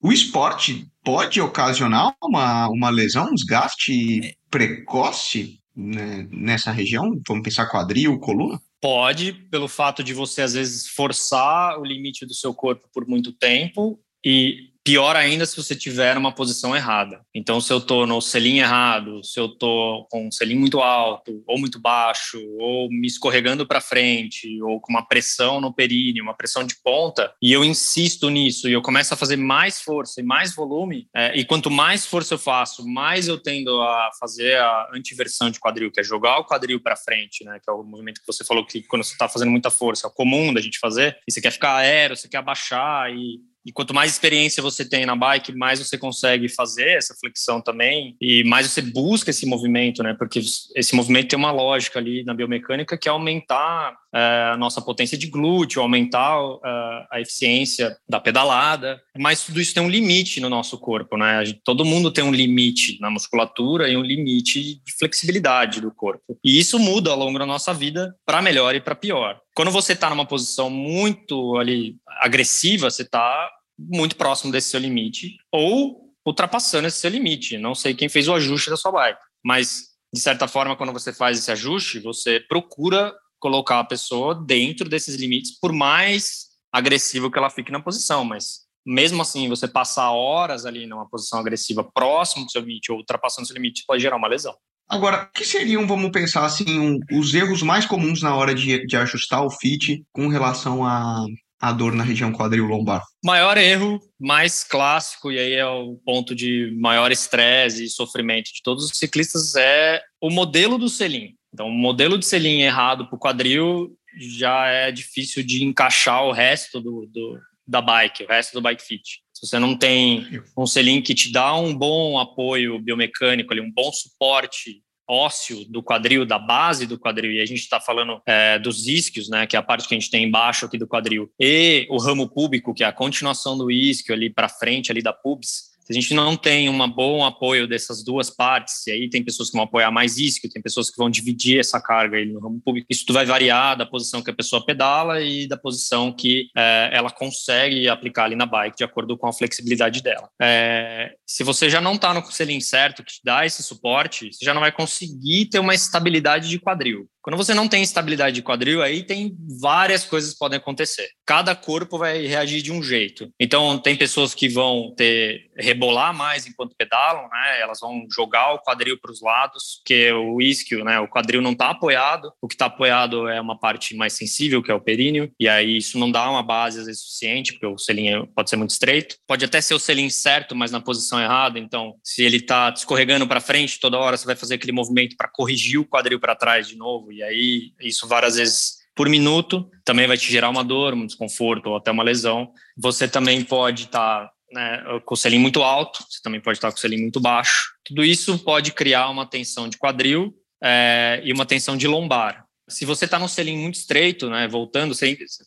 o esporte pode ocasionar uma, uma lesão, um desgaste precoce né, nessa região? Vamos pensar quadril, coluna? Pode, pelo fato de você às vezes forçar o limite do seu corpo por muito tempo e Pior ainda se você tiver uma posição errada. Então, se eu estou no selim errado, se eu estou com um selim muito alto, ou muito baixo, ou me escorregando para frente, ou com uma pressão no períneo, uma pressão de ponta, e eu insisto nisso, e eu começo a fazer mais força e mais volume, é, e quanto mais força eu faço, mais eu tendo a fazer a antiversão de quadril, que é jogar o quadril para frente, né? Que é o movimento que você falou que quando você está fazendo muita força, é comum da gente fazer, e você quer ficar aéreo, você quer abaixar e e quanto mais experiência você tem na bike, mais você consegue fazer essa flexão também e mais você busca esse movimento, né? Porque esse movimento tem uma lógica ali na biomecânica que é aumentar é, a nossa potência de glúteo, aumentar uh, a eficiência da pedalada. Mas tudo isso tem um limite no nosso corpo, né? Gente, todo mundo tem um limite na musculatura e um limite de flexibilidade do corpo. E isso muda ao longo da nossa vida para melhor e para pior. Quando você está numa posição muito ali agressiva, você está muito próximo desse seu limite ou ultrapassando esse seu limite. Não sei quem fez o ajuste da sua bike, mas de certa forma, quando você faz esse ajuste, você procura colocar a pessoa dentro desses limites, por mais agressivo que ela fique na posição, mas mesmo assim, você passar horas ali numa posição agressiva próximo do seu limite ou ultrapassando o seu limite pode gerar uma lesão. Agora, o que seriam, vamos pensar assim, um, os erros mais comuns na hora de, de ajustar o fit com relação a, a dor na região quadril lombar? Maior erro, mais clássico, e aí é o ponto de maior estresse e sofrimento de todos os ciclistas, é o modelo do selim. Então, o modelo de selim errado para o quadril já é difícil de encaixar o resto do, do, da bike, o resto do bike fit. Se você não tem um selim que te dá um bom apoio biomecânico, ali, um bom suporte ósseo do quadril, da base do quadril, e a gente está falando é, dos isquios, né, que é a parte que a gente tem embaixo aqui do quadril, e o ramo púbico, que é a continuação do isquio ali para frente ali da pubis, a gente não tem um bom apoio dessas duas partes, e aí tem pessoas que vão apoiar mais isso, tem pessoas que vão dividir essa carga aí no ramo público, isso tudo vai variar da posição que a pessoa pedala e da posição que é, ela consegue aplicar ali na bike, de acordo com a flexibilidade dela. É, se você já não está no selim certo, que te dá esse suporte, você já não vai conseguir ter uma estabilidade de quadril. Quando você não tem estabilidade de quadril, aí tem várias coisas que podem acontecer. Cada corpo vai reagir de um jeito. Então, tem pessoas que vão ter rebolar mais enquanto pedalam, né? Elas vão jogar o quadril para os lados, porque o isquio, né? O quadril não está apoiado. O que está apoiado é uma parte mais sensível, que é o períneo, e aí isso não dá uma base às vezes suficiente, porque o selim pode ser muito estreito. Pode até ser o selim certo, mas na posição errada. Então, se ele está escorregando para frente toda hora, você vai fazer aquele movimento para corrigir o quadril para trás de novo, e aí isso várias vezes por minuto também vai te gerar uma dor, um desconforto ou até uma lesão. Você também pode estar tá, né, com o selim muito alto, você também pode estar tá com o selim muito baixo. Tudo isso pode criar uma tensão de quadril é, e uma tensão de lombar. Se você está no selim muito estreito, né, voltando,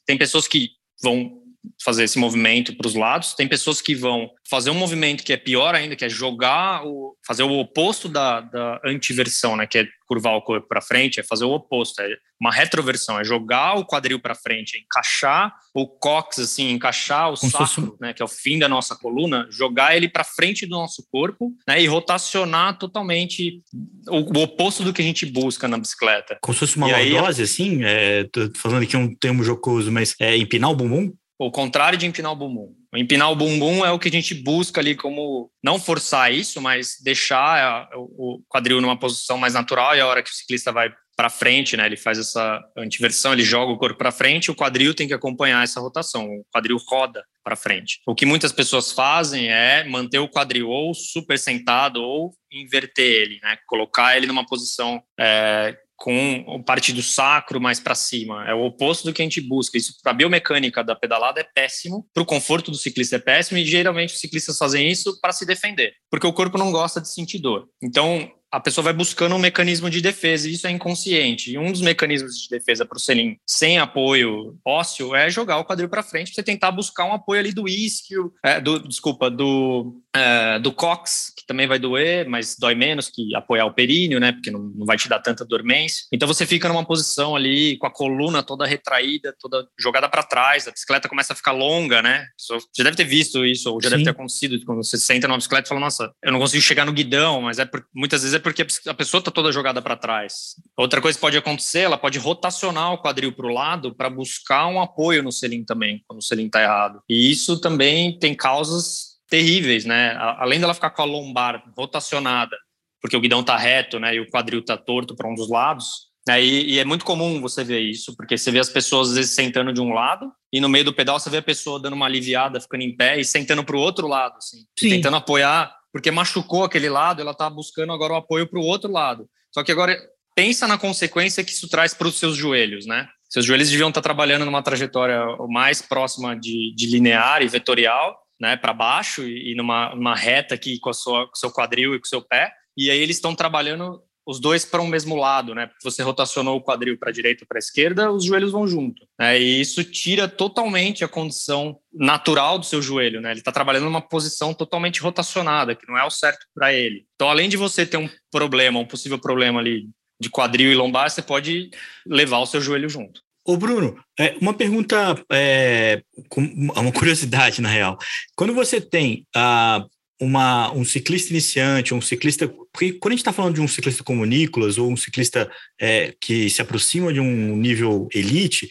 tem pessoas que vão fazer esse movimento para os lados. Tem pessoas que vão fazer um movimento que é pior ainda, que é jogar, o, fazer o oposto da, da antiversão, né? Que é curvar o corpo para frente, é fazer o oposto, é uma retroversão, é jogar o quadril para frente, é encaixar o cox, assim, encaixar o Como sacro, né? Que é o fim da nossa coluna, jogar ele para frente do nosso corpo, né? E rotacionar totalmente o, o, oposto do que a gente busca na bicicleta. Como se fosse uma lordose, aí, assim, é, tô falando aqui um termo jocoso, mas é empinar o bumbum? O contrário de empinar o bumbum. Empinar o bumbum é o que a gente busca ali como não forçar isso, mas deixar o quadril numa posição mais natural e a hora que o ciclista vai para frente, né, ele faz essa antiversão, ele joga o corpo para frente, o quadril tem que acompanhar essa rotação, o quadril roda para frente. O que muitas pessoas fazem é manter o quadril ou super sentado ou inverter ele, né, colocar ele numa posição é, com parte do sacro mais para cima. É o oposto do que a gente busca. Isso para a biomecânica da pedalada é péssimo, para o conforto do ciclista é péssimo e geralmente os ciclistas fazem isso para se defender, porque o corpo não gosta de sentir dor. Então, a pessoa vai buscando um mecanismo de defesa, e isso é inconsciente. E um dos mecanismos de defesa para o selim sem apoio ósseo é jogar o quadril para frente, você tentar buscar um apoio ali do isquio, é, do, desculpa, do, é, do cox, que também vai doer, mas dói menos que apoiar o períneo, né? Porque não, não vai te dar tanta dormência. Então você fica numa posição ali com a coluna toda retraída, toda jogada para trás, a bicicleta começa a ficar longa, né? Você deve ter visto isso, ou já Sim. deve ter acontecido, quando você senta numa bicicleta e fala, nossa, eu não consigo chegar no guidão, mas é por, muitas vezes é porque a pessoa está toda jogada para trás. Outra coisa que pode acontecer, ela pode rotacionar o quadril para o lado para buscar um apoio no selim também, quando o selim está errado. E isso também tem causas terríveis, né? Além dela ficar com a lombar rotacionada, porque o guidão está reto, né, e o quadril está torto para um dos lados. Né, e, e, é muito comum você ver isso, porque você vê as pessoas às vezes sentando de um lado e no meio do pedal você vê a pessoa dando uma aliviada, ficando em pé e sentando para o outro lado, assim, tentando apoiar porque machucou aquele lado, ela está buscando agora o apoio para o outro lado. Só que agora pensa na consequência que isso traz para os seus joelhos, né? Seus joelhos deviam estar tá trabalhando numa trajetória mais próxima de, de linear e vetorial, né, para baixo e, numa, numa, reta aqui com, a sua, com o seu quadril e com o seu pé. E aí eles estão trabalhando os dois para o um mesmo lado, né? Porque você rotacionou o quadril para a direita para a esquerda, os joelhos vão junto. Né? E isso tira totalmente a condição natural do seu joelho, né? Ele está trabalhando numa posição totalmente rotacionada, que não é o certo para ele. Então, além de você ter um problema, um possível problema ali de quadril e lombar, você pode levar o seu joelho junto. Ô Bruno, é, uma pergunta, é, uma curiosidade na real. Quando você tem ah, uma, um ciclista iniciante, um ciclista. Porque quando a gente está falando de um ciclista como o Nicolas, ou um ciclista é, que se aproxima de um nível elite,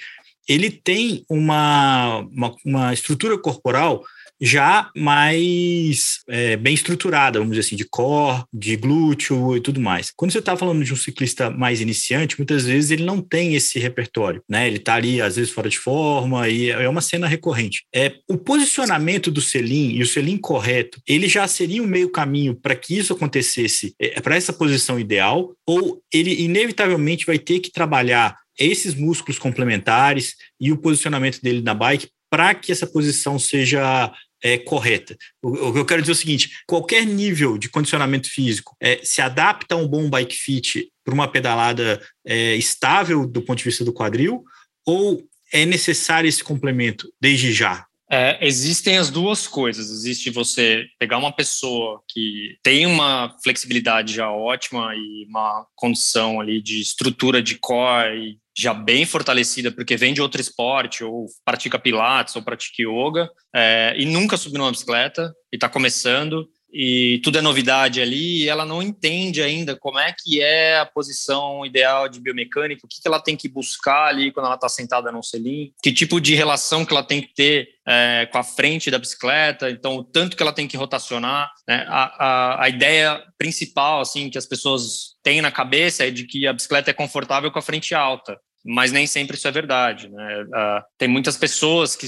ele tem uma, uma, uma estrutura corporal já mais é, bem estruturada, vamos dizer assim, de core, de glúteo e tudo mais. Quando você está falando de um ciclista mais iniciante, muitas vezes ele não tem esse repertório, né? Ele está ali, às vezes, fora de forma e é uma cena recorrente. É, o posicionamento do selim e o selim correto, ele já seria um meio caminho para que isso acontecesse, é, para essa posição ideal, ou ele inevitavelmente vai ter que trabalhar esses músculos complementares e o posicionamento dele na bike para que essa posição seja é, correta. O, que eu quero dizer é o seguinte: qualquer nível de condicionamento físico é, se adapta a um bom bike fit para uma pedalada é, estável do ponto de vista do quadril, ou é necessário esse complemento desde já? É, existem as duas coisas. Existe você pegar uma pessoa que tem uma flexibilidade já ótima e uma condição ali de estrutura de core já bem fortalecida, porque vem de outro esporte, ou pratica pilates, ou pratica yoga, é, e nunca subiu numa bicicleta, e está começando, e tudo é novidade ali, ela não entende ainda como é que é a posição ideal de biomecânica, o que, que ela tem que buscar ali quando ela está sentada no selim, que tipo de relação que ela tem que ter é, com a frente da bicicleta, então o tanto que ela tem que rotacionar. Né? A, a, a ideia principal assim que as pessoas têm na cabeça é de que a bicicleta é confortável com a frente alta mas nem sempre isso é verdade. Né? Uh, tem muitas pessoas que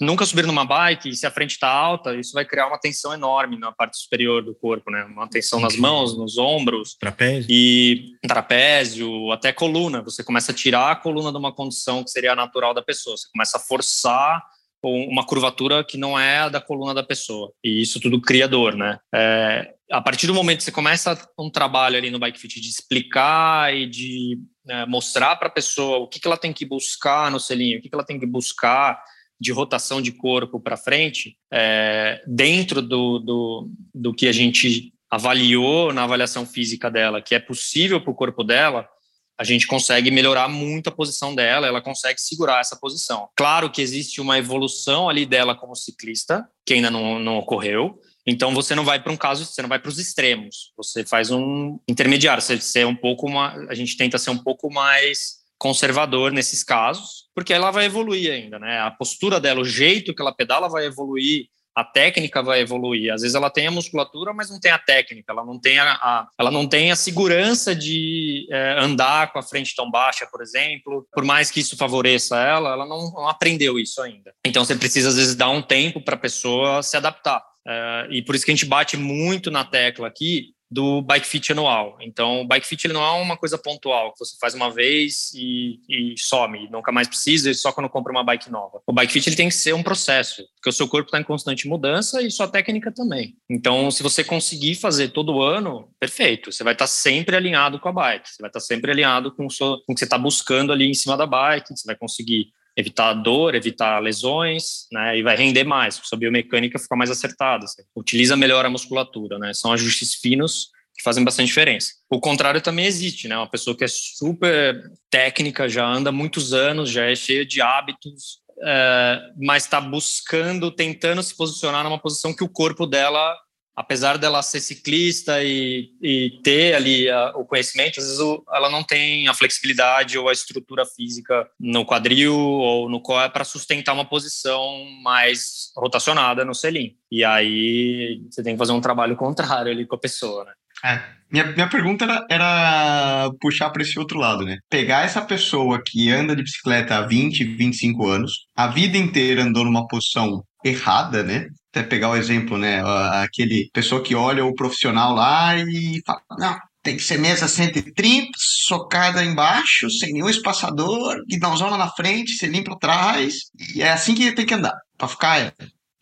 nunca subiram numa bike e se a frente está alta, isso vai criar uma tensão enorme na parte superior do corpo, né? Uma tensão nas mãos, nos ombros, trapézio e trapézio, até coluna. Você começa a tirar a coluna de uma condição que seria natural da pessoa. Você começa a forçar uma curvatura que não é a da coluna da pessoa. E isso tudo cria dor, né? É, a partir do momento que você começa um trabalho ali no Bike Fit de explicar e de né, mostrar para a pessoa o que, que ela tem que buscar no selinho, o que, que ela tem que buscar de rotação de corpo para frente, é, dentro do, do, do que a gente avaliou na avaliação física dela, que é possível para o corpo dela, a gente consegue melhorar muito a posição dela, ela consegue segurar essa posição. Claro que existe uma evolução ali dela como ciclista, que ainda não, não ocorreu, então você não vai para um caso, você não vai para os extremos. Você faz um intermediário. Você, você é um pouco uma, a gente tenta ser um pouco mais conservador nesses casos, porque ela vai evoluir ainda, né? A postura dela, o jeito que ela pedala vai evoluir, a técnica vai evoluir. Às vezes ela tem a musculatura, mas não tem a técnica. Ela não tem a, a ela não tem a segurança de é, andar com a frente tão baixa, por exemplo. Por mais que isso favoreça ela, ela não, não aprendeu isso ainda. Então você precisa às vezes dar um tempo para a pessoa se adaptar. Uh, e por isso que a gente bate muito na tecla aqui do bike fit anual. Então, o bike fit ele não é uma coisa pontual, que você faz uma vez e, e some, nunca mais precisa, só quando compra uma bike nova. O bike fit ele tem que ser um processo, porque o seu corpo está em constante mudança e sua técnica também. Então, se você conseguir fazer todo ano, perfeito. Você vai estar tá sempre alinhado com a bike, você vai estar tá sempre alinhado com, o, seu, com o que você está buscando ali em cima da bike, você vai conseguir evitar dor, evitar lesões, né? E vai render mais, sua biomecânica fica mais acertada, você utiliza melhor a musculatura, né? São ajustes finos que fazem bastante diferença. O contrário também existe, né? Uma pessoa que é super técnica, já anda muitos anos, já é cheia de hábitos, é, mas está buscando, tentando se posicionar numa posição que o corpo dela apesar dela ser ciclista e, e ter ali a, o conhecimento, às vezes o, ela não tem a flexibilidade ou a estrutura física no quadril ou no core para sustentar uma posição mais rotacionada no selim. E aí você tem que fazer um trabalho contrário ali com a pessoa, né? É. Minha, minha pergunta era, era puxar para esse outro lado, né? Pegar essa pessoa que anda de bicicleta há 20, 25 anos, a vida inteira andou numa posição errada, né? Até pegar o exemplo, né? Aquele pessoa que olha o profissional lá e fala, não, tem que ser mesa 130, socada embaixo, sem nenhum espaçador, guidãozão lá na frente, selim para trás, e é assim que tem que andar, para ficar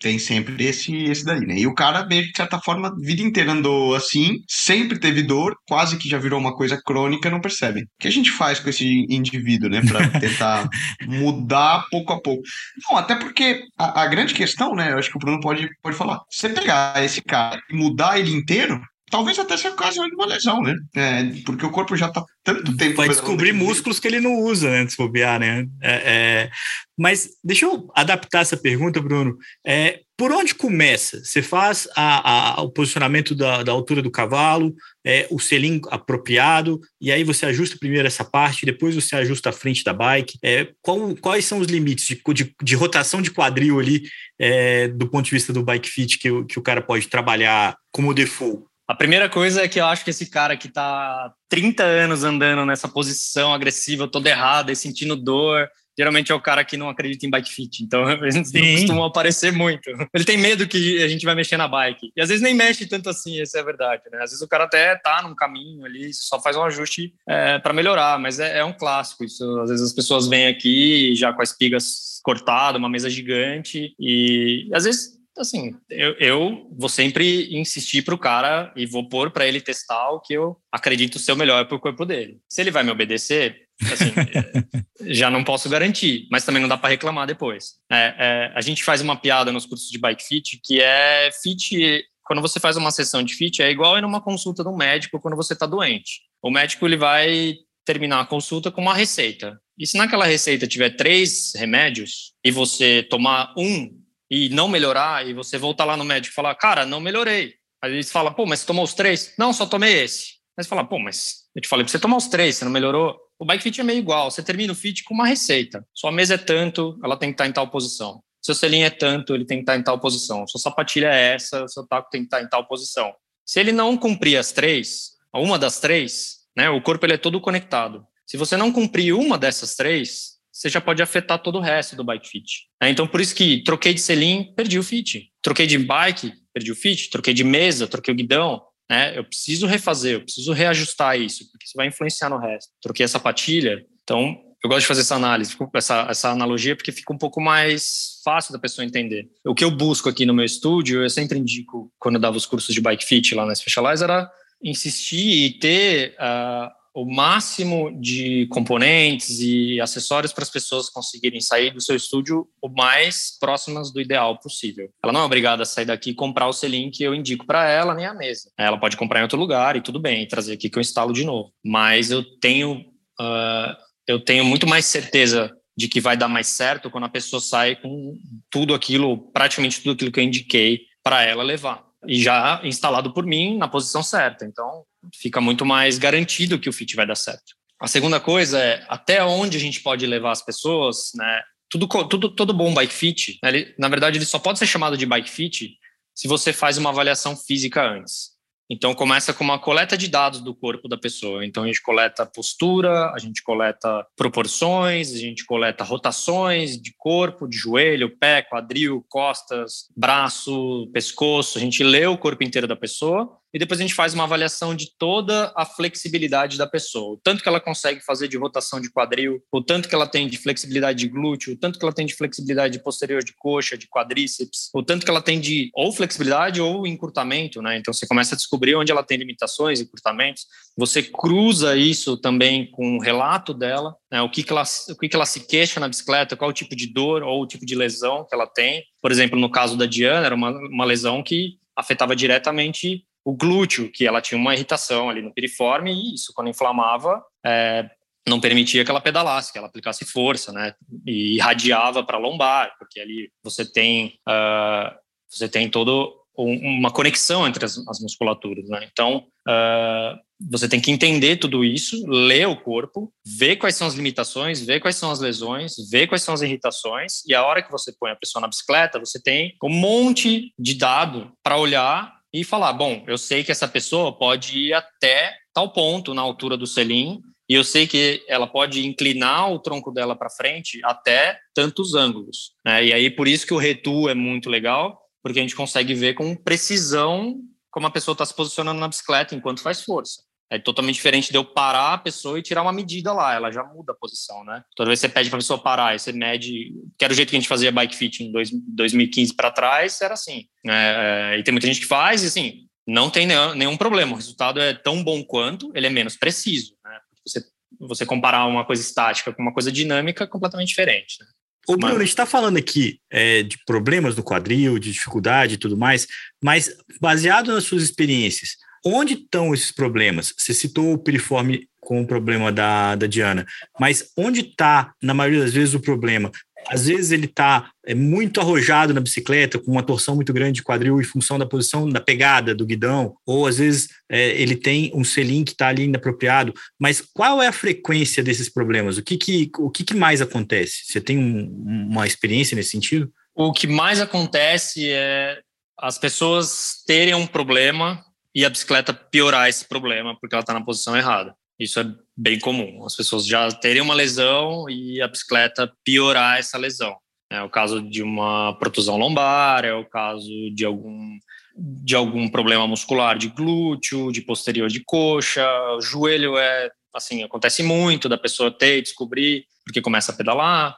tem sempre esse, esse daí, né? E o cara, meio de certa forma, a vida inteira andou assim, sempre teve dor, quase que já virou uma coisa crônica, não percebe. O que a gente faz com esse indivíduo, né? Pra tentar mudar pouco a pouco. Não, até porque a, a, grande questão, né? Eu acho que o Bruno pode, pode falar. Você pegar esse cara e mudar ele inteiro, talvez até seja de uma lesão, né? É, porque o corpo já tá tanto tempo. Vai descobrir músculos que ele não usa, né? Se bobear, né? É, é... Mas deixa eu adaptar essa pergunta, Bruno. É, por onde começa? Você faz a, a, o posicionamento da, da, altura do cavalo, é, o selim apropriado, e aí você ajusta primeiro essa parte, depois você ajusta a frente da bike. É, qual, quais são os limites de, de, de rotação de quadril ali, é, do ponto de vista do bike fit, que, que o cara pode trabalhar como default? A primeira coisa é que eu acho que esse cara que está 30 anos andando nessa posição agressiva, toda errada e sentindo dor, geralmente é o cara que não acredita em bike fit. Então, eles não costumam aparecer muito. Ele tem medo que a gente vai mexer na bike. E às vezes nem mexe tanto assim, essa é a verdade. Né? Às vezes o cara até tá num caminho ali, só faz um ajuste é, para melhorar, mas é, é, um clássico isso. Às vezes as pessoas vêm aqui já com as espigas cortadas, uma mesa gigante, e às vezes assim, eu, eu vou sempre insistir para o cara e vou pôr para ele testar o que eu acredito ser o melhor para o corpo dele. Se ele vai me obedecer, assim, já não posso garantir, mas também não dá para reclamar depois. É, é, a gente faz uma piada nos cursos de bike fit que é fit. Quando você faz uma sessão de fit, é igual ir numa consulta do médico quando você está doente. O médico ele vai terminar a consulta com uma receita. E se naquela receita tiver três remédios e você tomar um e não melhorar, e você voltar lá no médico e falar, cara, não melhorei. Aí eles falam, pô, mas você tomou os três? Não, só tomei esse. Você fala, pô, mas eu te falei pra você tomar os três, você não melhorou? O bike fit é meio igual, você termina o fit com uma receita. Sua mesa é tanto, ela tem que estar em tal posição. Seu selinho é tanto, ele tem que estar em tal posição. Sua sapatilha é essa, seu taco tem que estar em tal posição. Se ele não cumprir as três, uma das três, né, o corpo ele é todo conectado. Se você não cumprir uma dessas três, você já pode afetar todo o resto do bike fit. É, então, por isso que troquei de selim, perdi o fit. Troquei de bike, perdi o fit. Troquei de mesa, troquei o guidão. Né? Eu preciso refazer, eu preciso reajustar isso, porque isso vai influenciar no resto. Troquei a sapatilha, então eu gosto de fazer essa análise, essa, essa analogia, porque fica um pouco mais fácil da pessoa entender. O que eu busco aqui no meu estúdio, eu sempre indico, quando eu dava os cursos de bike fit lá na Specialized, era insistir e ter uh, o máximo de componentes e acessórios para as pessoas conseguirem sair do seu estúdio o mais próximas do ideal possível. Ela não é obrigada a sair daqui e comprar o selim que eu indico para ela, nem a mesa. Ela pode comprar em outro lugar e tudo bem, trazer aqui que eu instalo de novo. Mas eu tenho, uh, eu tenho muito mais certeza de que vai dar mais certo quando a pessoa sai com tudo aquilo, praticamente tudo aquilo que eu indiquei para ela levar e já instalado por mim na posição certa. Então, fica muito mais garantido que o fit vai dar certo. A segunda coisa é até onde a gente pode levar as pessoas, né? Tudo, tudo, todo bom bike fit, né? ele, na verdade, ele só pode ser chamado de bike fit se você faz uma avaliação física antes. Então começa com uma coleta de dados do corpo da pessoa. Então a gente coleta postura, a gente coleta proporções, a gente coleta rotações de corpo, de joelho, pé, quadril, costas, braço, pescoço. A gente lê o corpo inteiro da pessoa e depois a gente faz uma avaliação de toda a flexibilidade da pessoa, o tanto que ela consegue fazer de rotação de quadril, o tanto que ela tem de flexibilidade de glúteo, o tanto que ela tem de flexibilidade posterior de coxa, de quadríceps, o tanto que ela tem de ou flexibilidade ou encurtamento, né? Então você começa a descobrir onde ela tem limitações, encurtamentos, você cruza isso também com o relato dela, né? o, que, que, ela, o que, que ela se queixa na bicicleta, qual o tipo de dor ou o tipo de lesão que ela tem. Por exemplo, no caso da Diana, era uma, uma lesão que afetava diretamente o glúteo, que ela tinha uma irritação ali no piriforme, e isso, quando inflamava, é, não permitia que ela pedalasse, que ela aplicasse força, né? E irradiava para a lombar, porque ali você tem, uh, você tem todo uma conexão entre as, as musculaturas, né? Então, uh, você tem que entender tudo isso, ler o corpo, ver quais são as limitações, ver quais são as lesões, ver quais são as irritações, e a hora que você põe a pessoa na bicicleta, você tem um monte de dado para olhar e falar: bom, eu sei que essa pessoa pode ir até tal ponto na altura do selim, e eu sei que ela pode inclinar o tronco dela para frente até tantos ângulos. Né? E aí, por isso que o retu é muito legal, porque a gente consegue ver com precisão como a pessoa está se posicionando na bicicleta enquanto faz força. É totalmente diferente de eu parar a pessoa e tirar uma medida lá, ela já muda a posição, né? Toda vez que você pede para a pessoa parar, e você mede, que era o jeito que a gente fazia bike fit em dois, 2015 para trás, era assim. É, é, e tem muita gente que faz e assim, não tem nenhum, nenhum, problema, o resultado é tão bom quanto, ele é menos preciso, né? Você, você comparar uma coisa estática com uma coisa dinâmica é completamente diferente, né? Ô, Bruno, a gente está falando aqui é, de problemas do quadril, de dificuldade e tudo mais, mas baseado nas suas experiências, onde estão esses problemas? Você citou o piriforme com o problema da, da Diana, mas onde está, na maioria das vezes, o problema? Às vezes ele está é, muito arrojado na bicicleta, com uma torção muito grande de quadril em função da posição da pegada do guidão, ou às vezes é, ele tem um selim que está ali inapropriado. Mas qual é a frequência desses problemas? O que, que, o que, que mais acontece? Você tem um, uma experiência nesse sentido? O que mais acontece é as pessoas terem um problema e a bicicleta piorar esse problema porque ela está na posição errada. Isso é bem comum. As pessoas já terem uma lesão e a bicicleta piorar essa lesão. É o caso de uma protusão lombar, é o caso de algum de algum problema muscular de glúteo, de posterior de coxa, o joelho é assim, acontece muito da pessoa ter e descobrir porque começa a pedalar.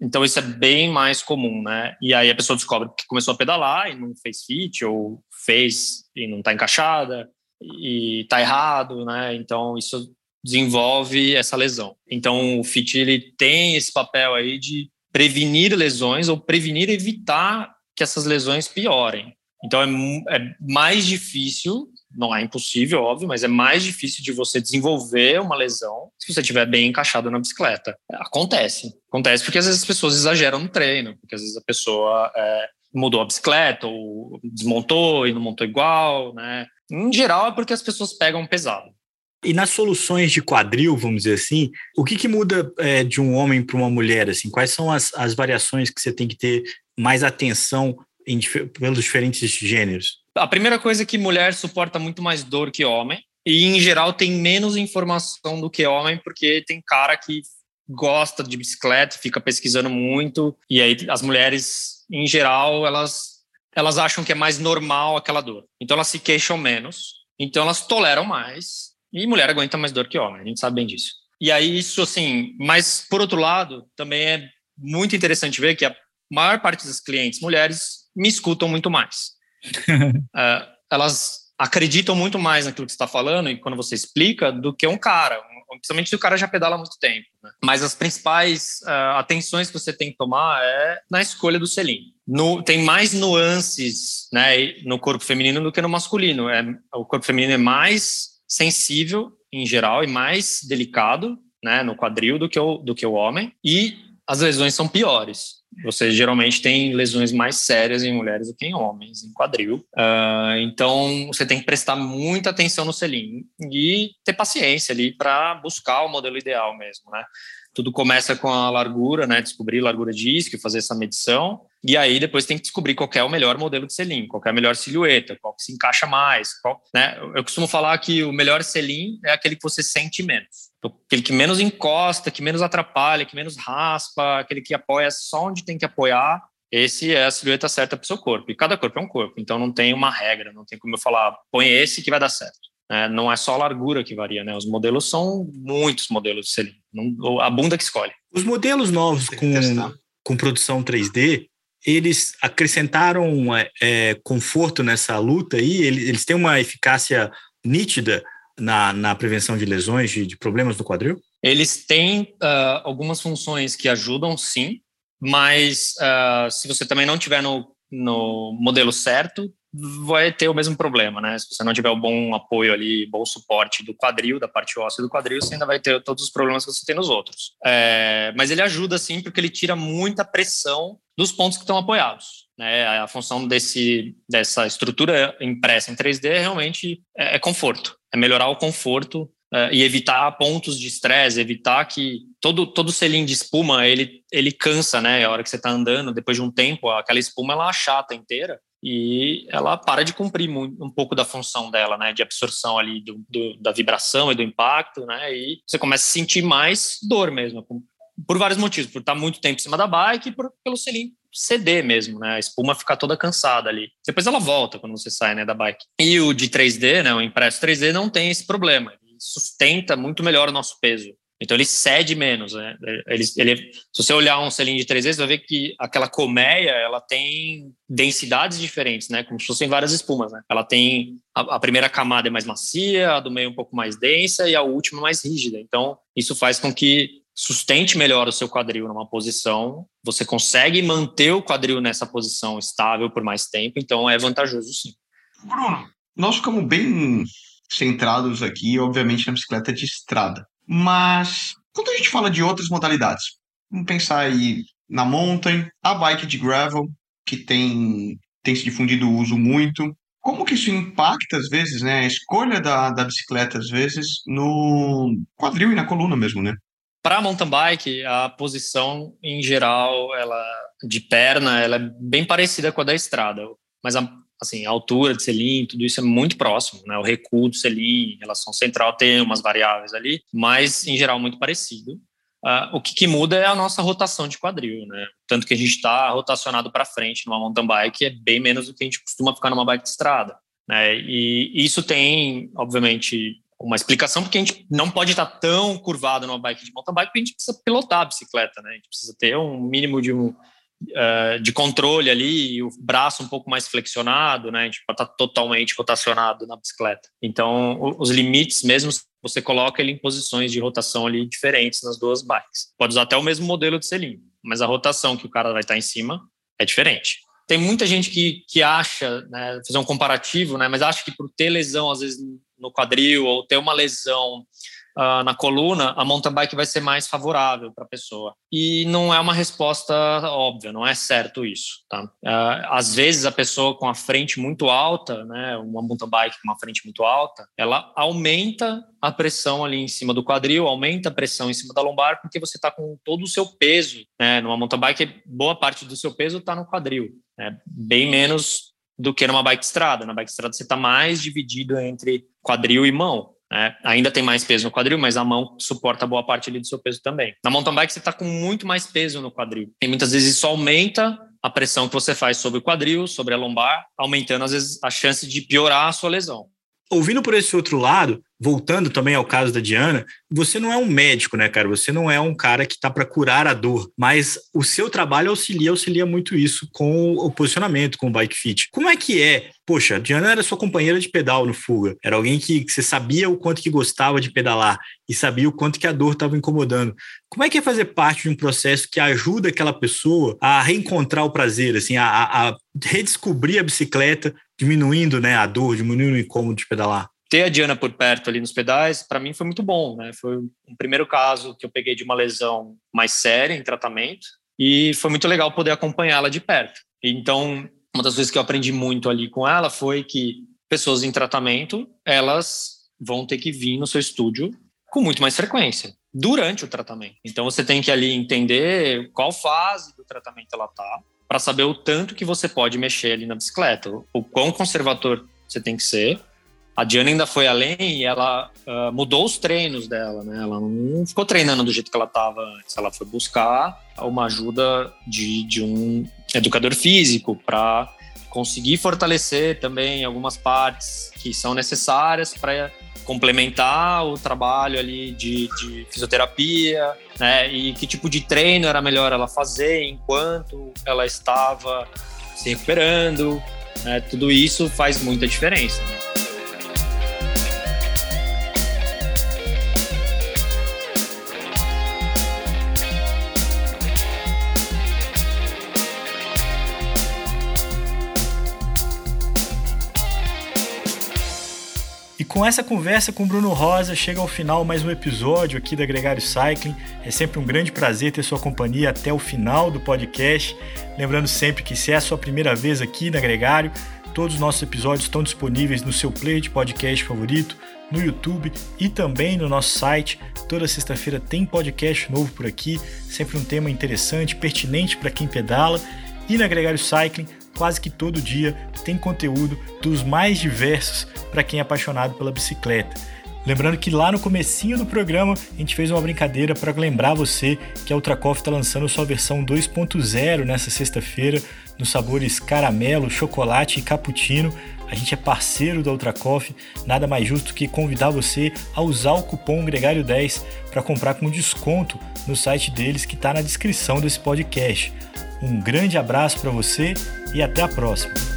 Então isso é bem mais comum, né? E aí a pessoa descobre que começou a pedalar e não fez fit ou fez e não está encaixada e está errado, né? Então isso desenvolve essa lesão. Então o fit ele tem esse papel aí de prevenir lesões ou prevenir evitar que essas lesões piorem. Então é, é mais difícil não é impossível, óbvio, mas é mais difícil de você desenvolver uma lesão se você estiver bem encaixado na bicicleta. Acontece. Acontece porque às vezes as pessoas exageram no treino, porque às vezes a pessoa é, mudou a bicicleta, ou desmontou e não montou igual, né? Em geral é porque as pessoas pegam pesado. E nas soluções de quadril, vamos dizer assim, o que, que muda é, de um homem para uma mulher? Assim, quais são as, as variações que você tem que ter mais atenção em, pelos diferentes gêneros? A primeira coisa é que mulher suporta muito mais dor que homem. E, em geral, tem menos informação do que homem, porque tem cara que gosta de bicicleta, fica pesquisando muito. E aí, as mulheres, em geral, elas, elas acham que é mais normal aquela dor. Então, elas se queixam menos. Então, elas toleram mais. E mulher aguenta mais dor que homem, a gente sabe bem disso. E aí, isso, assim. Mas, por outro lado, também é muito interessante ver que a maior parte das clientes mulheres me escutam muito mais. uh, elas acreditam muito mais naquilo que você está falando e quando você explica do que um cara, principalmente se o cara já pedala há muito tempo. Né? Mas as principais uh, atenções que você tem que tomar é na escolha do selim. No, tem mais nuances né, no corpo feminino do que no masculino. É, o corpo feminino é mais sensível em geral e mais delicado né, no quadril do que, o, do que o homem e as lesões são piores. Você geralmente tem lesões mais sérias em mulheres do que em homens, em quadril. Uh, então, você tem que prestar muita atenção no selim e ter paciência ali para buscar o modelo ideal mesmo, né? Tudo começa com a largura, né? Descobrir largura de isco, fazer essa medição. E aí depois tem que descobrir qual é o melhor modelo de selim, qual é a melhor silhueta, qual que se encaixa mais. Qual, né? Eu costumo falar que o melhor selim é aquele que você sente menos. Aquele que menos encosta, que menos atrapalha, que menos raspa, aquele que apoia só onde tem que apoiar. Esse é a silhueta certa para o seu corpo. E cada corpo é um corpo, então não tem uma regra, não tem como eu falar, põe esse que vai dar certo. É, não é só a largura que varia, né? Os modelos são muitos modelos de selim. Não, a bunda que escolhe. Os modelos novos com, com produção 3D, eles acrescentaram é, é, conforto nessa luta aí? Eles, eles têm uma eficácia nítida na, na prevenção de lesões, de, de problemas do quadril? Eles têm uh, algumas funções que ajudam, sim, mas uh, se você também não tiver no, no modelo certo, vai ter o mesmo problema, né? Se você não tiver o bom apoio ali, bom suporte do quadril, da parte óssea do quadril, você ainda vai ter todos os problemas que você tem nos outros. É, mas ele ajuda, sim, porque ele tira muita pressão dos pontos que estão apoiados. Né? A função desse, dessa estrutura impressa em 3D é realmente é, é conforto, melhorar o conforto Uh, e evitar pontos de estresse, evitar que todo todo selim de espuma ele ele cansa, né? A hora que você está andando, depois de um tempo, aquela espuma ela achata inteira e ela para de cumprir muito, um pouco da função dela, né, de absorção ali do, do, da vibração e do impacto, né, e você começa a sentir mais dor mesmo, por vários motivos, por estar muito tempo em cima da bike e por, pelo selim ceder mesmo, né, a espuma ficar toda cansada ali. Depois ela volta quando você sai, né, da bike. E o de 3D, né, o impresso 3D não tem esse problema, ele sustenta muito melhor o nosso peso. Então ele cede menos, né? Ele, ele, se você olhar um selim de três vezes, vai ver que aquela colmeia ela tem densidades diferentes, né? Como se fossem várias espumas, né? Ela tem a, a, primeira camada é mais macia, a do meio um pouco mais densa e a última mais rígida. Então isso faz com que sustente melhor o seu quadril numa posição. Você consegue manter o quadril nessa posição estável por mais tempo. Então é vantajoso, sim. Bruno, nós ficamos bem centrados aqui, obviamente, na bicicleta de estrada. Mas quando a gente fala de outras modalidades, vamos pensar aí na mountain, a bike de gravel, que tem, tem se difundido o uso muito. Como que isso impacta, às vezes, né, a escolha da, da bicicleta, às vezes, no quadril e na coluna mesmo, né? Para mountain bike, a posição, em geral, ela de perna, ela é bem parecida com a da estrada. Mas a, assim, a altura de selim, tudo isso é muito próximo, né? O recuo do selim, relação central tem umas variáveis ali, mas em geral muito parecido. Uh, o que, que, muda é a nossa rotação de quadril, né? Tanto que a gente está rotacionado para frente numa mountain bike é bem menos do que a gente costuma ficar numa bike de estrada, né? E isso tem, obviamente, uma explicação porque a gente não pode estar tão curvado numa bike de mountain bike porque a gente precisa pilotar a bicicleta, né? A gente precisa ter um mínimo de um uh, de controle ali, o braço um pouco mais flexionado, né? A gente pode estar totalmente rotacionado na bicicleta. Então, os limites mesmo você coloca ele em posições de rotação ali diferentes nas duas bikes. Pode usar até o mesmo modelo de selim, mas a rotação que o cara vai estar em cima é diferente. Tem muita gente que, que acha, né, fazer um comparativo, né, mas acha que por ter lesão, às vezes, no quadril, ou ter uma lesão uh, na coluna, a mountain bike vai ser mais favorável para a pessoa. E não é uma resposta óbvia, não é certo isso. Tá? Uh, às vezes a pessoa com a frente muito alta, né, uma mountain bike com uma frente muito alta, ela aumenta a pressão ali em cima do quadril, aumenta a pressão em cima da lombar, porque você está com todo o seu peso. Né? Numa mountain bike, boa parte do seu peso está no quadril, né? bem menos do que numa bike estrada. Na bike estrada você está mais dividido entre quadril e mão. Né? Ainda tem mais peso no quadril, mas a mão suporta boa parte ali do seu peso também. Na mountain bike você está com muito mais peso no quadril. E muitas vezes isso aumenta a pressão que você faz sobre o quadril, sobre a lombar, aumentando às vezes a chance de piorar a sua lesão. Ouvindo por esse outro lado, voltando também ao caso da Diana, você não é um médico, né, cara? Você não é um cara que está para curar a dor, mas o seu trabalho auxilia, auxilia muito isso com o posicionamento, com o bike fit. Como é que é? Poxa, a Diana era sua companheira de pedal no Fuga, era alguém que, que você sabia o quanto que gostava de pedalar e sabia o quanto que a dor estava incomodando. Como é que é fazer parte de um processo que ajuda aquela pessoa a reencontrar o prazer, assim, a, a redescobrir a bicicleta, diminuindo né, a dor, diminuindo o incômodo de pedalar? ter a Diana por perto ali nos pedais, para mim foi muito bom, né? Foi um primeiro caso que eu peguei de uma lesão mais séria em tratamento e foi muito legal poder acompanhá-la de perto. Então, uma das coisas que eu aprendi muito ali com ela foi que pessoas em tratamento, elas vão ter que vir no seu estúdio com muito mais frequência durante o tratamento. Então, você tem que ali entender qual fase do tratamento ela tá, para saber o tanto que você pode mexer ali na bicicleta, o quão conservador você tem que ser a Diana ainda foi além e ela uh, mudou os treinos dela, né? Ela não ficou treinando do jeito que ela estava antes. Ela foi buscar uma ajuda de, de um educador físico para conseguir fortalecer também algumas partes que são necessárias para complementar o trabalho ali de, de, fisioterapia, né? E que tipo de treino era melhor ela fazer enquanto ela estava se recuperando. Né? Tudo isso faz muita diferença. Né? Com essa conversa com Bruno Rosa, chega ao final mais um episódio aqui da Gregário Cycling. É sempre um grande prazer ter sua companhia até o final do podcast. Lembrando sempre que se é a sua primeira vez aqui na Gregário, todos os nossos episódios estão disponíveis no seu player de podcast favorito, no YouTube e também no nosso site. Toda sexta-feira tem podcast novo por aqui, sempre um tema interessante, pertinente para quem pedala. E na Gregário Cycling quase que todo dia tem conteúdo dos mais diversos para quem é apaixonado pela bicicleta. Lembrando que lá no comecinho do programa a gente fez uma brincadeira para lembrar você que a Ultracoff está lançando sua versão 2.0 nessa sexta-feira, nos sabores caramelo, chocolate e cappuccino. A gente é parceiro da Ultracoff, nada mais justo que convidar você a usar o cupom Gregário10 para comprar com desconto no site deles que está na descrição desse podcast. Um grande abraço para você e até a próxima.